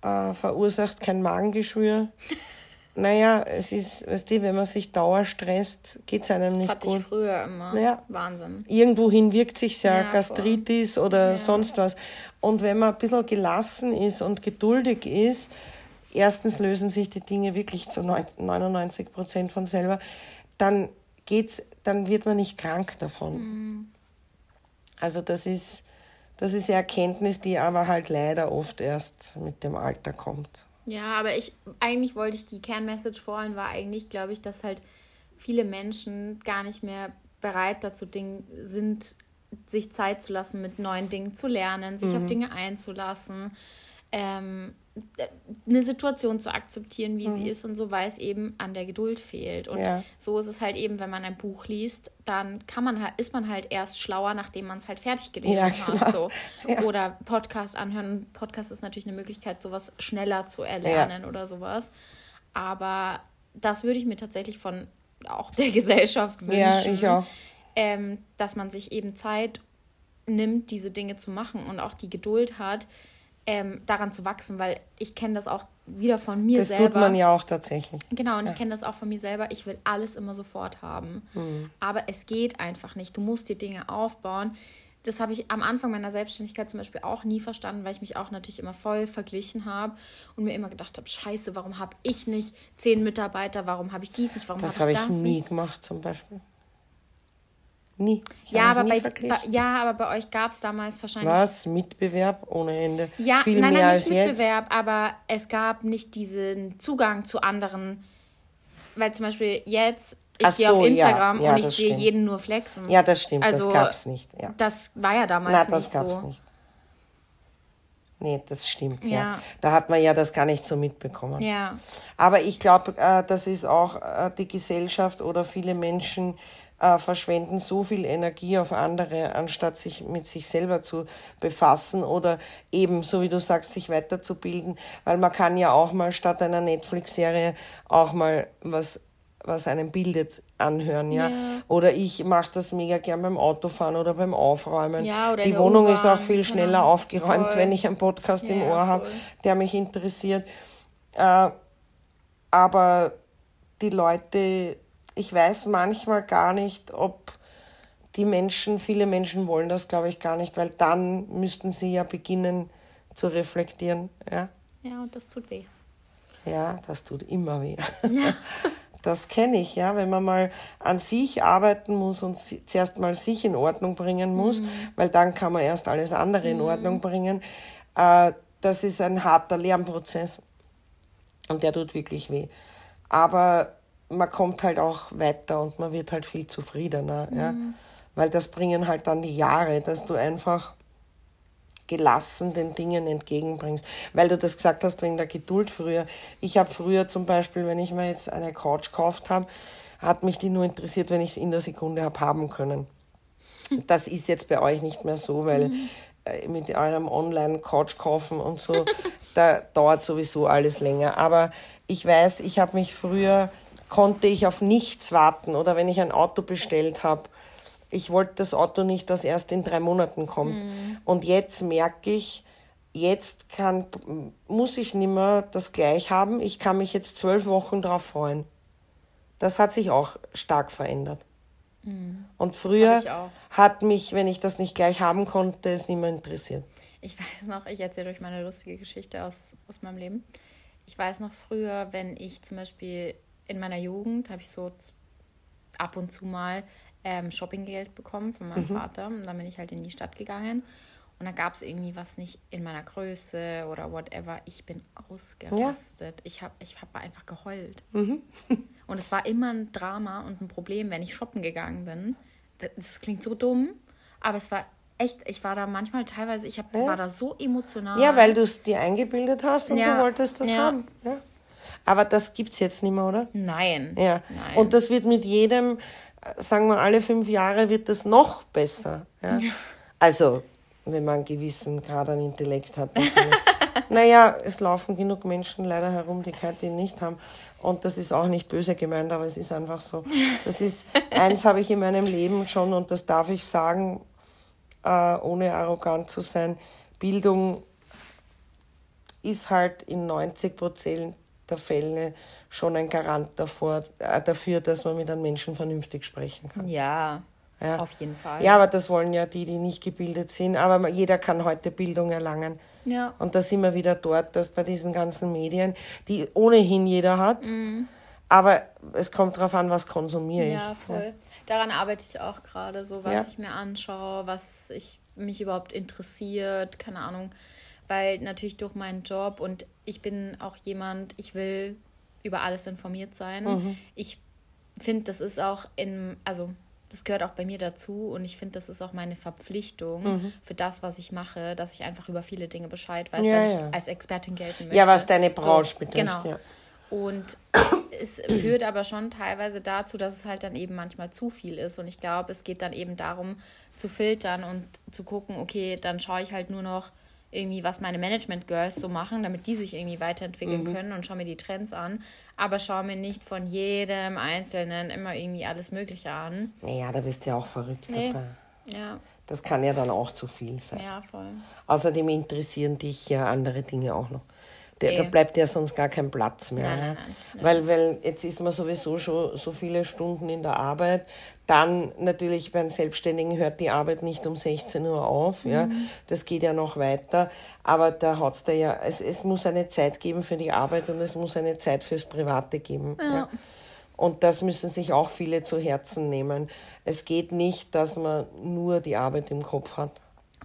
äh, verursacht kein Magengeschwür. [laughs] naja, es ist, weißt du, wenn man sich dauerstresst, geht es einem Das nicht hatte ich gut. früher immer. Ja. Wahnsinn. Irgendwohin wirkt sich ja, Ja, voll. Gastritis oder sonst was. Und wenn man ein bisschen gelassen ist und geduldig ist, erstens lösen sich die Dinge wirklich zu 99 Prozent von selber, dann geht's, dann wird man nicht krank davon. Mhm. Also das ist, das ist eine Erkenntnis, die aber halt leider oft erst mit dem Alter kommt. Ja, aber ich, eigentlich wollte ich, die Kernmessage vorhin war eigentlich, glaube ich, dass halt viele Menschen gar nicht mehr bereit dazu Ding, sind, sich Zeit zu lassen, mit neuen Dingen zu lernen, sich auf Dinge einzulassen, ähm, eine Situation zu akzeptieren, wie sie ist und so, weil es eben an der Geduld fehlt. Und Ja. so ist es halt eben, wenn man ein Buch liest, dann kann man halt, ist man halt erst schlauer, nachdem man es halt fertig gelesen Ja, hat. genau. So. Ja. Oder Podcast anhören. Podcast ist natürlich eine Möglichkeit, sowas schneller zu erlernen oder sowas. Aber das würde ich mir tatsächlich von auch der [laughs] Gesellschaft wünschen. Ja, ich auch. Ähm, dass man sich eben Zeit nimmt, diese Dinge zu machen und auch die Geduld hat, ähm, daran zu wachsen, weil ich kenne das auch wieder von mir Das selber. tut man ja auch tatsächlich. Genau, und ich kenne das auch von mir selber. Ich will alles immer sofort haben. Hm. Aber es geht einfach nicht. Du musst dir Dinge aufbauen. Das habe ich am Anfang meiner Selbstständigkeit zum Beispiel auch nie verstanden, weil ich mich auch natürlich immer voll verglichen habe und mir immer gedacht habe, scheiße, warum habe ich nicht zehn Mitarbeiter, warum habe ich dies nicht, warum Das habe habe ich ich das nie nicht. gemacht zum Beispiel. Nie. Ich Ja aber, bei, nie bei, verglichen. ja, aber bei euch gab es damals wahrscheinlich Was? Mitbewerb ohne Ende. Ja, Viel nein, mehr nein, als nicht jetzt. Mitbewerb, aber es gab nicht diesen Zugang zu anderen. Weil zum Beispiel jetzt, ich Ach gehe so, auf ja, Instagram ja, und ich sehe stimmt. jeden nur flexen. Ja, das stimmt. Also, das gab es nicht. Ja. Das war ja damals Nein, nicht das gab es so. nicht. Nee, das stimmt. Ja. Ja. Da hat man ja das gar nicht so mitbekommen. Ja, Aber ich glaube, äh, das ist auch äh, die Gesellschaft oder viele Menschen äh, verschwenden so viel Energie auf andere, anstatt sich mit sich selber zu befassen oder eben, so wie du sagst, sich weiterzubilden. Weil man kann ja auch mal statt einer Netflix-Serie auch mal was was einen bildet, anhören, ja. Ja. Oder ich mache das mega gern beim Autofahren oder beim Aufräumen. Ja, oder Die Wohnung ist auch viel schneller genau. aufgeräumt, Voll. wenn ich einen Podcast im Ja, Ohr habe, der mich interessiert. Äh, aber die Leute, ich weiß manchmal gar nicht, ob die Menschen, viele Menschen wollen das, glaube ich, gar nicht, weil dann müssten sie ja beginnen zu reflektieren. Ja, ja und das tut weh. Ja, das tut immer weh. Ja. [laughs] Das kenne ich, ja, wenn man mal an sich arbeiten muss und zuerst mal sich in Ordnung bringen muss, mhm. weil dann kann man erst alles andere in mhm. Ordnung bringen. Äh, das ist ein harter Lernprozess und der tut wirklich weh. Aber man kommt halt auch weiter und man wird halt viel zufriedener, mhm. ja, weil das bringen halt dann die Jahre, dass du einfach gelassen den Dingen entgegenbringst. Weil du das gesagt hast wegen der Geduld früher. Ich habe früher zum Beispiel, wenn ich mir jetzt eine Couch gekauft habe, hat mich die nur interessiert, wenn ich es in der Sekunde habe haben können. Das ist jetzt bei euch nicht mehr so, weil mhm. mit eurem Online-Couch kaufen und so, [laughs] da dauert sowieso alles länger. Aber ich weiß, ich habe mich früher, konnte ich auf nichts warten oder wenn ich ein Auto bestellt habe, ich wollte das Auto nicht, das erst in drei Monaten kommt. Mhm. Und jetzt merke ich, jetzt kann, muss ich nicht mehr das gleich haben. Ich kann mich jetzt zwölf Wochen darauf freuen. Das hat sich auch stark verändert. Mhm. Und früher hat mich, wenn ich das nicht gleich haben konnte, es nicht mehr interessiert. Ich weiß noch, ich erzähle euch meine lustige Geschichte aus, aus meinem Leben. Ich weiß noch früher, wenn ich zum Beispiel in meiner Jugend habe ich so ab und zu mal ähm, Shoppinggeld bekommen von meinem mhm. Vater. Und dann bin ich halt in die Stadt gegangen. Und dann gab es irgendwie was nicht in meiner Größe oder whatever. Ich bin ausgerastet. Ja. Ich habe ich hab einfach geheult. Mhm. [laughs] und es war immer ein Drama und ein Problem, wenn ich shoppen gegangen bin. Das, das klingt so dumm, aber es war echt, ich war da manchmal teilweise, ich hab, ja. war da so emotional. Ja, weil du es dir eingebildet hast und ja. du wolltest das haben. Ja. Aber das gibt es jetzt nicht mehr, oder? Nein. Ja. Nein. Und das wird mit jedem sagen wir, alle fünf Jahre wird das noch besser. Ja? Also, wenn man einen gewissen Grad an Intellekt hat. naja, [laughs] es laufen genug Menschen leider herum, die keinen nicht haben. Und das ist auch nicht böse gemeint, aber es ist einfach so. Das ist, [laughs] eins habe ich in meinem Leben schon, und das darf ich sagen, äh, ohne arrogant zu sein, Bildung ist halt in 90 Prozent der Fälle schon ein Garant davor, äh, dafür, dass man mit einem Menschen vernünftig sprechen kann. Ja, ja, auf jeden Fall. Ja, aber das wollen ja die, die nicht gebildet sind. Aber jeder kann heute Bildung erlangen. Ja. Und da sind wir wieder dort, dass bei diesen ganzen Medien, die ohnehin jeder hat, mhm. aber es kommt darauf an, was konsumiere ich. Ja, voll. Ja. Daran arbeite ich auch gerade, so was ja. ich mir anschaue, was ich mich überhaupt interessiert, keine Ahnung. Weil natürlich durch meinen Job und ich bin auch jemand, ich will über alles informiert sein. Mhm. Ich finde, das ist auch in, also das gehört auch bei mir dazu und ich finde, das ist auch meine Verpflichtung mhm. für das, was ich mache, dass ich einfach über viele Dinge Bescheid weiß, ja, weil ja. ich als Expertin gelten möchte. Ja, was deine Branche so, betrifft. Genau. Ja. Und es [clears throat] führt aber schon teilweise dazu, dass es halt dann eben manchmal zu viel ist. Und ich glaube, es geht dann eben darum, zu filtern und zu gucken, okay, dann schaue ich halt nur noch irgendwie, was meine Management-Girls so machen, damit die sich irgendwie weiterentwickeln mhm. können und schaue mir die Trends an. Aber schaue mir nicht von jedem Einzelnen immer irgendwie alles Mögliche an. Naja, da bist du ja auch verrückt nee. dabei. Ja. Das kann ja dann auch zu viel sein. Ja, voll. Außerdem interessieren dich ja andere Dinge auch noch. Der, da bleibt ja sonst gar kein Platz mehr. Nein, nein, nein, weil, weil jetzt ist man sowieso schon so viele Stunden in der Arbeit. Dann natürlich beim Selbstständigen hört die Arbeit nicht um 16 Uhr auf. Mhm. Ja. Das geht ja noch weiter. Aber da hat es da ja, es, es muss eine Zeit geben für die Arbeit und es muss eine Zeit fürs Private geben. Ja. ja. Und das müssen sich auch viele zu Herzen nehmen. Es geht nicht, dass man nur die Arbeit im Kopf hat.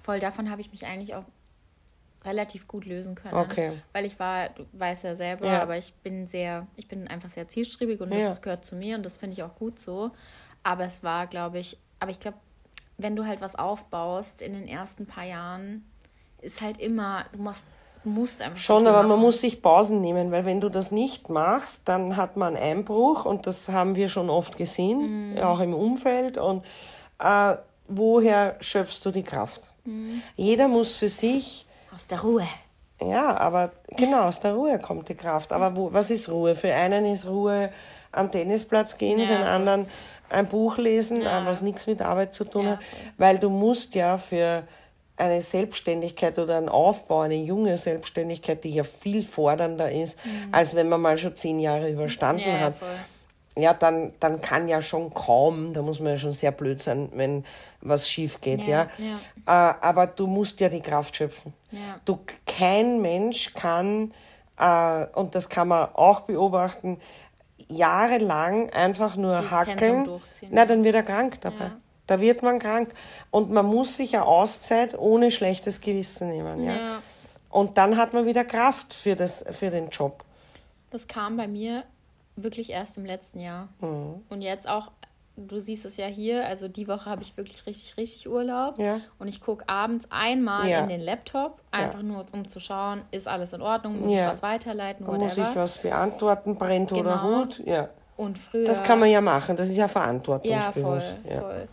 Voll davon habe ich mich eigentlich auch relativ gut lösen können. Okay. Weil ich war, du weißt ja selber, ja. aber ich bin sehr, ich bin einfach sehr zielstrebig und ja. das gehört zu mir und das finde ich auch gut so. Aber es war, glaube ich, aber ich glaube, wenn du halt was aufbaust in den ersten paar Jahren, ist halt immer, du machst, musst einfach. Schon, aber machen. man muss sich Pausen nehmen, weil wenn du das nicht machst, dann hat man einen Einbruch und das haben wir schon oft gesehen, mhm. auch im Umfeld. Und äh, woher schöpfst du die Kraft? Mhm. Jeder muss für sich aus der Ruhe. Ja, aber genau, aus der Ruhe kommt die Kraft. Aber wo, was ist Ruhe? Für einen ist Ruhe am Tennisplatz gehen, ja, für den anderen ein Buch lesen, ja. was nichts mit Arbeit zu tun ja, hat. Weil du musst ja für eine Selbstständigkeit oder einen Aufbau, eine junge Selbstständigkeit, die ja viel fordernder ist, mhm. als wenn man mal schon zehn Jahre überstanden hat. Ja, dann, dann kann ja schon kaum, da muss man ja schon sehr blöd sein, wenn was schief geht, ja. Ja, Äh, aber du musst ja die Kraft schöpfen. Ja. Du, kein Mensch kann, äh, und das kann man auch beobachten, jahrelang einfach nur Dieses hackeln. Na, dann wird er krank dabei. Ja. Da wird man krank. Und man muss sich eine Auszeit ohne schlechtes Gewissen nehmen. Ja? Ja. Und dann hat man wieder Kraft für, das, für den Job. Das kam bei mir wirklich erst im letzten Jahr. Mhm. Und jetzt auch, du siehst es ja hier, also die Woche habe ich wirklich richtig, richtig Urlaub. Ja. Und ich gucke abends einmal Ja. in den Laptop, einfach nur um zu schauen, ist alles in Ordnung, muss Ja. ich was weiterleiten, Muss ich was beantworten, brennt oder Genau. Hut? Ja. Und früher. Das kann man ja machen. Das ist ja Ja, voll, verantwortungsbewusst. Ja, voll.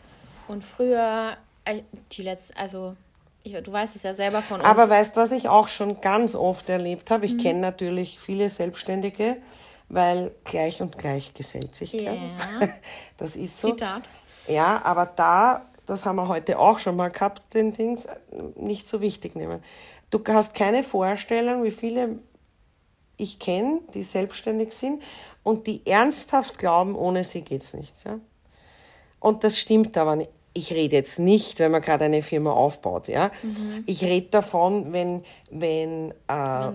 Und früher, äh, die letzte, also, ich, du weißt es ja selber von uns. Aber weißt du, was ich auch schon ganz oft erlebt habe? Ich kenne natürlich viele Selbstständige, weil gleich und gleich gesellt sich Ja. gern. [laughs] Das ist so. Zitat. Ja, aber da, das haben wir heute auch schon mal gehabt, den Dings, nicht so wichtig nehmen. Du hast keine Vorstellung, wie viele ich kenne, die selbstständig sind und die ernsthaft glauben, ohne sie geht's nicht. Ja? Und das stimmt aber nicht. Ich rede jetzt nicht, wenn man gerade eine Firma aufbaut. Ja? Ich rede davon, wenn, wenn äh,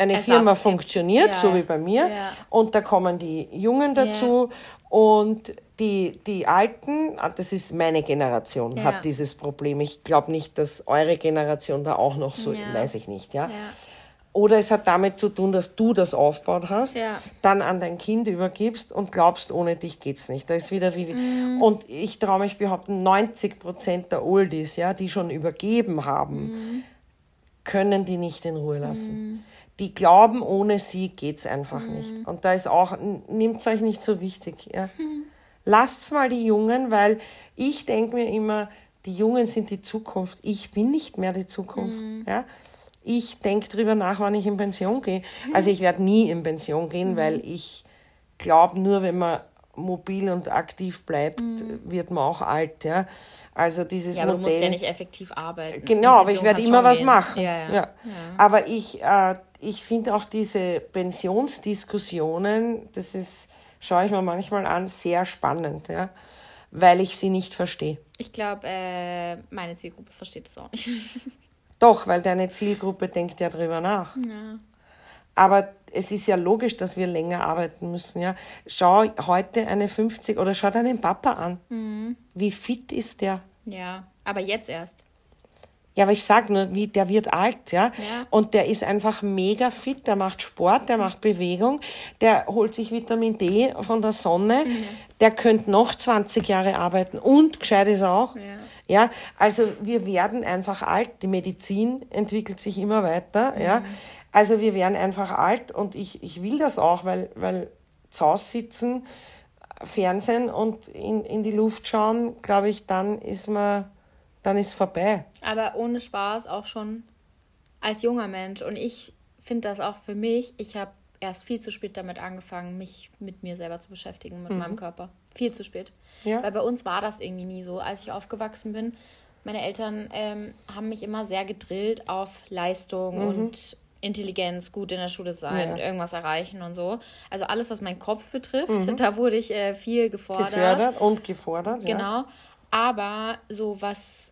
eine Ersatz Firma funktioniert, Ja. so wie bei mir, Ja. und da kommen die Jungen dazu und die, die Alten, ah, das ist meine Generation, Ja. hat dieses Problem. Ich glaube nicht, dass eure Generation da auch noch so, Ja. weiß ich nicht, ja. Ja. Oder es hat damit zu tun, dass du das aufgebaut hast, Ja. dann an dein Kind übergibst und glaubst, ohne dich geht's nicht. Da ist wieder wie. Mhm. Und ich traue mich behaupten, 90 Prozent der Oldies, ja, die schon übergeben haben, Mhm. können die nicht in Ruhe lassen. Die glauben, ohne sie geht's einfach Mhm. nicht. Und da ist auch, nimmt's euch nicht so wichtig, ja. [laughs] Lasst's mal die Jungen, weil ich denke mir immer, die Jungen sind die Zukunft. Ich bin nicht mehr die Zukunft, Mhm. ja. Ich denke drüber nach, wann ich in Pension gehe. Also ich werde nie in Pension Mhm. gehen, weil ich glaube, nur wenn man mobil und aktiv bleibt, wird man auch alt, ja. Also dieses Mhm. Ja, aber du Modell. musst ja nicht effektiv arbeiten. Genau, aber ich werde immer was gehen. machen. Ja, ja. Aber ich, äh, ich finde auch diese Pensionsdiskussionen, das ist, schaue ich mir manchmal an, sehr spannend, ja, weil ich sie nicht verstehe. Ich glaube, äh, meine Zielgruppe versteht das auch nicht. [laughs] Doch, weil deine Zielgruppe denkt ja drüber nach. ja. Aber es ist ja logisch, dass wir länger arbeiten müssen, ja. Schau heute eine 50 oder schau deinen Papa an. Mhm. Wie fit ist der? ja, aber jetzt erst. Ja, aber ich sag nur, wie, der wird alt, ja? Ja. Und der ist einfach mega fit, der macht Sport, der macht Bewegung, der holt sich Vitamin D von der Sonne, Mhm. der könnte noch 20 Jahre arbeiten und gescheit ist auch. Ja. Ja, also wir werden einfach alt, die Medizin entwickelt sich immer weiter, Mhm. ja. Also wir werden einfach alt und ich, ich will das auch, weil, weil zu Hause sitzen, Fernsehen und in, in die Luft schauen, glaube ich, dann ist man, dann ist vorbei. Aber ohne Spaß auch schon als junger Mensch. Und ich finde das auch für mich. Ich habe erst viel zu spät damit angefangen, mich mit mir selber zu beschäftigen, mit meinem Körper. Viel zu spät. Mhm. Ja. Weil bei uns war das irgendwie nie so. Als ich aufgewachsen bin, meine Eltern ähm, haben mich immer sehr gedrillt auf Leistung und Intelligenz, gut in der Schule sein, Mhm. Ja. irgendwas erreichen und so. Also alles, was meinen Kopf betrifft, [laughs] da wurde ich äh, viel gefordert. Mhm. Gefördert und gefordert. Ja. Genau. Aber so was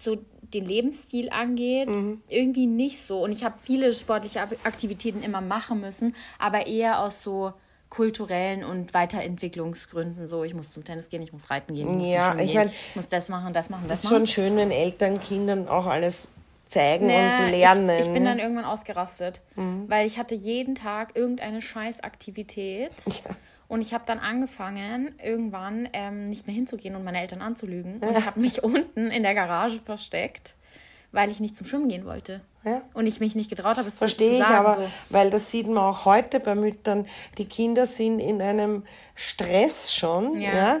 so den Lebensstil angeht, Mhm. irgendwie nicht so. Und ich habe viele sportliche Ak- Aktivitäten immer machen müssen, aber eher aus so kulturellen und Weiterentwicklungsgründen. So, ich muss zum Tennis gehen, ich muss reiten gehen, ich muss Ja, ich gehen, ich muss das machen, das machen, das Es ist machen. schon schön, wenn Eltern Kindern auch alles zeigen Nee, und lernen. Ich, ich bin dann irgendwann ausgerastet, weil ich hatte jeden Tag irgendeine Scheißaktivität. [laughs] Und ich habe dann angefangen, irgendwann ähm, nicht mehr hinzugehen und meine Eltern anzulügen. Und ich habe mich [laughs] unten in der Garage versteckt, weil ich nicht zum Schwimmen gehen wollte. Ja. Und ich mich nicht getraut habe, es zu, Verstehe zu ich sagen. aber, so. weil das sieht man auch heute bei Müttern. Die Kinder sind in einem Stress schon. Ja. Ja.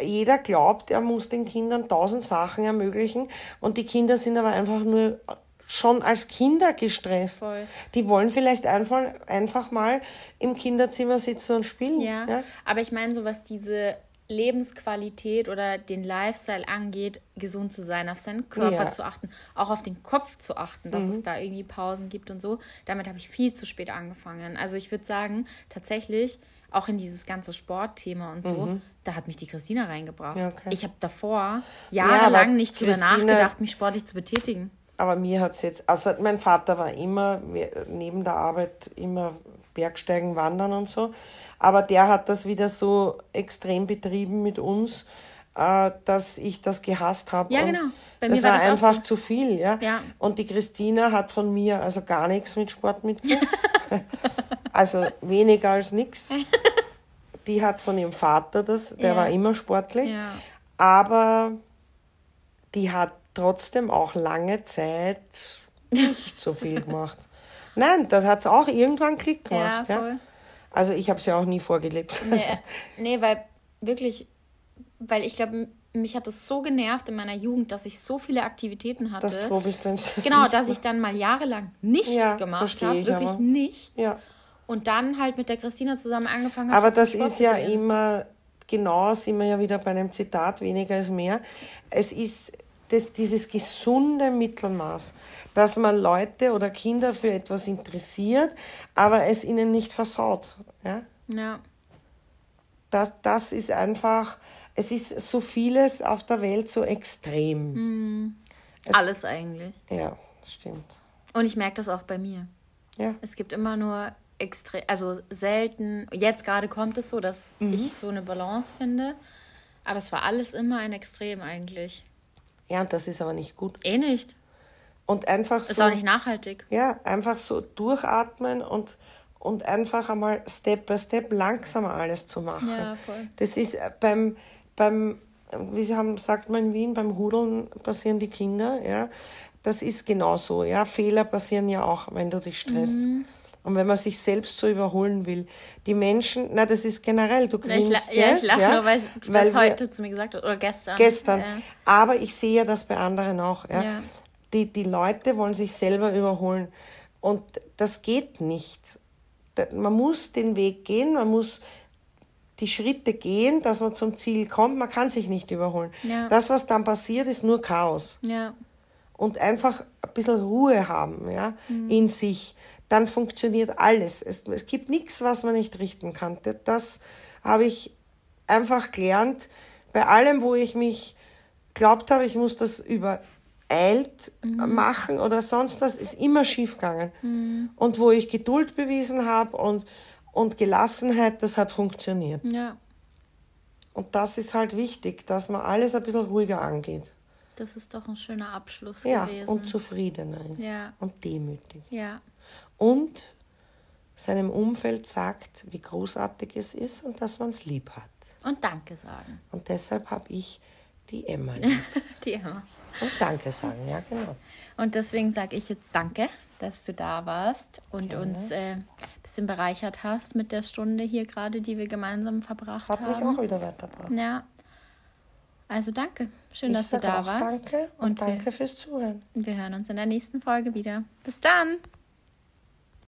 Jeder glaubt, er muss den Kindern tausend Sachen ermöglichen und die Kinder sind aber einfach nur schon als Kinder gestresst. Voll. Die wollen vielleicht einfach, einfach mal im Kinderzimmer sitzen und spielen. Ja. Ja? Aber ich meine, so was diese Lebensqualität oder den Lifestyle angeht, gesund zu sein, auf seinen Körper Ja. Mhm. zu achten, auch auf den Kopf zu achten, dass es da irgendwie Pausen gibt und so. Damit habe ich viel zu spät angefangen. Also ich würde sagen, tatsächlich auch in dieses ganze Sportthema und so, da hat mich die Christina reingebracht. Mhm. Ja, okay. Ich habe davor jahrelang nicht drüber nachgedacht, mich sportlich zu betätigen. Aber mir hat es jetzt, also mein Vater war immer neben der Arbeit immer Bergsteigen, Wandern und so. Aber der hat das wieder so extrem betrieben mit uns, äh, dass ich das gehasst habe. Ja, Und genau. Bei das mir war war das einfach so. zu viel, ja? Ja. Und die Christina hat von mir also gar nichts mit Sport mitgekriegt. [laughs] also weniger als nichts. [laughs] Die hat von ihrem Vater das, der Ja. war immer sportlich. Ja. Aber die hat trotzdem auch lange Zeit nicht so viel [laughs] gemacht. Nein, das hat es auch irgendwann Klick Ja, gemacht. Ja, voll. Also ich habe es ja auch nie vorgelebt. Nee, nee, weil wirklich, weil ich glaube, mich hat es so genervt in meiner Jugend, dass ich so viele Aktivitäten hatte. dass du froh bist, wenn es genau, dass ich dann mal jahrelang nichts Ja, gemacht habe, ich wirklich aber. nichts. Ja. Und dann halt mit der Christina zusammen angefangen habe. Aber das Sport ist ja gehen. immer, genau sind wir ja wieder bei einem Zitat, weniger ist mehr. Es ist das, dieses gesunde Mittelmaß, dass man Leute oder Kinder für etwas interessiert, aber es ihnen nicht versaut. Ja? Ja, Das, das ist einfach, es ist so vieles auf der Welt so extrem. Hm. Es- alles eigentlich. Ja, stimmt. Und ich merke das auch bei mir. Ja. Es gibt immer nur extrem, also selten, jetzt gerade kommt es so, dass Mhm. ich so eine Balance finde. Aber es war alles immer ein Extrem eigentlich. ja, und das ist aber nicht gut. Eh nicht. Und einfach Ist so. auch nicht nachhaltig. Ja, einfach so durchatmen und, und einfach einmal Step by Step langsamer alles zu machen. Ja, voll. Das ist äh, beim, beim wie sie haben, sagt man in Wien, beim Hudeln passieren die Kinder, ja. Das ist genauso, ja. Fehler passieren ja auch, wenn du dich stresst. Mhm. Und wenn man sich selbst so überholen will. Die Menschen, na, das ist generell, du Ja, ich, ja, ich lache ja, nur, weil du weil das wir- heute zu mir gesagt hast. Oder gestern. gestern. Äh, Aber ich sehe ja das bei anderen auch. Ja? Ja. Die, die Leute wollen sich selber überholen. Und das geht nicht. Man muss den Weg gehen, man muss die Schritte gehen, dass man zum Ziel kommt. Man kann sich nicht überholen. Ja. Das, was dann passiert, ist nur Chaos. ja. Und einfach ein bisschen Ruhe haben ja, in sich. Dann funktioniert alles. Es, es gibt nichts, was man nicht richten kann. Das, habe ich einfach gelernt. Bei allem, wo ich mich glaubt habe, ich muss das übereilt machen oder sonst was, ist immer schief gegangen. Und wo ich Geduld bewiesen habe und, und Gelassenheit, das hat funktioniert. Ja, Und das ist halt wichtig, dass man alles ein bisschen ruhiger angeht. das ist doch ein schöner Abschluss Ja, gewesen. und zufriedener ist. Ja. Und demütig. ja, Und seinem Umfeld sagt, wie großartig es ist und dass man es lieb hat. und Danke sagen. Und deshalb habe ich die Emma [laughs] lieb. Die Emma. Und Danke sagen, ja genau. Und deswegen sage ich jetzt Danke, dass du da warst und uns äh, ein bisschen bereichert hast mit der Stunde hier gerade, die wir gemeinsam verbracht Hat mich haben. auch wieder weitergebracht. Ja. Also danke. Schön, Ich dass du da warst. Danke und, und danke Wir, fürs Zuhören. wir hören uns in der nächsten Folge wieder. Bis dann.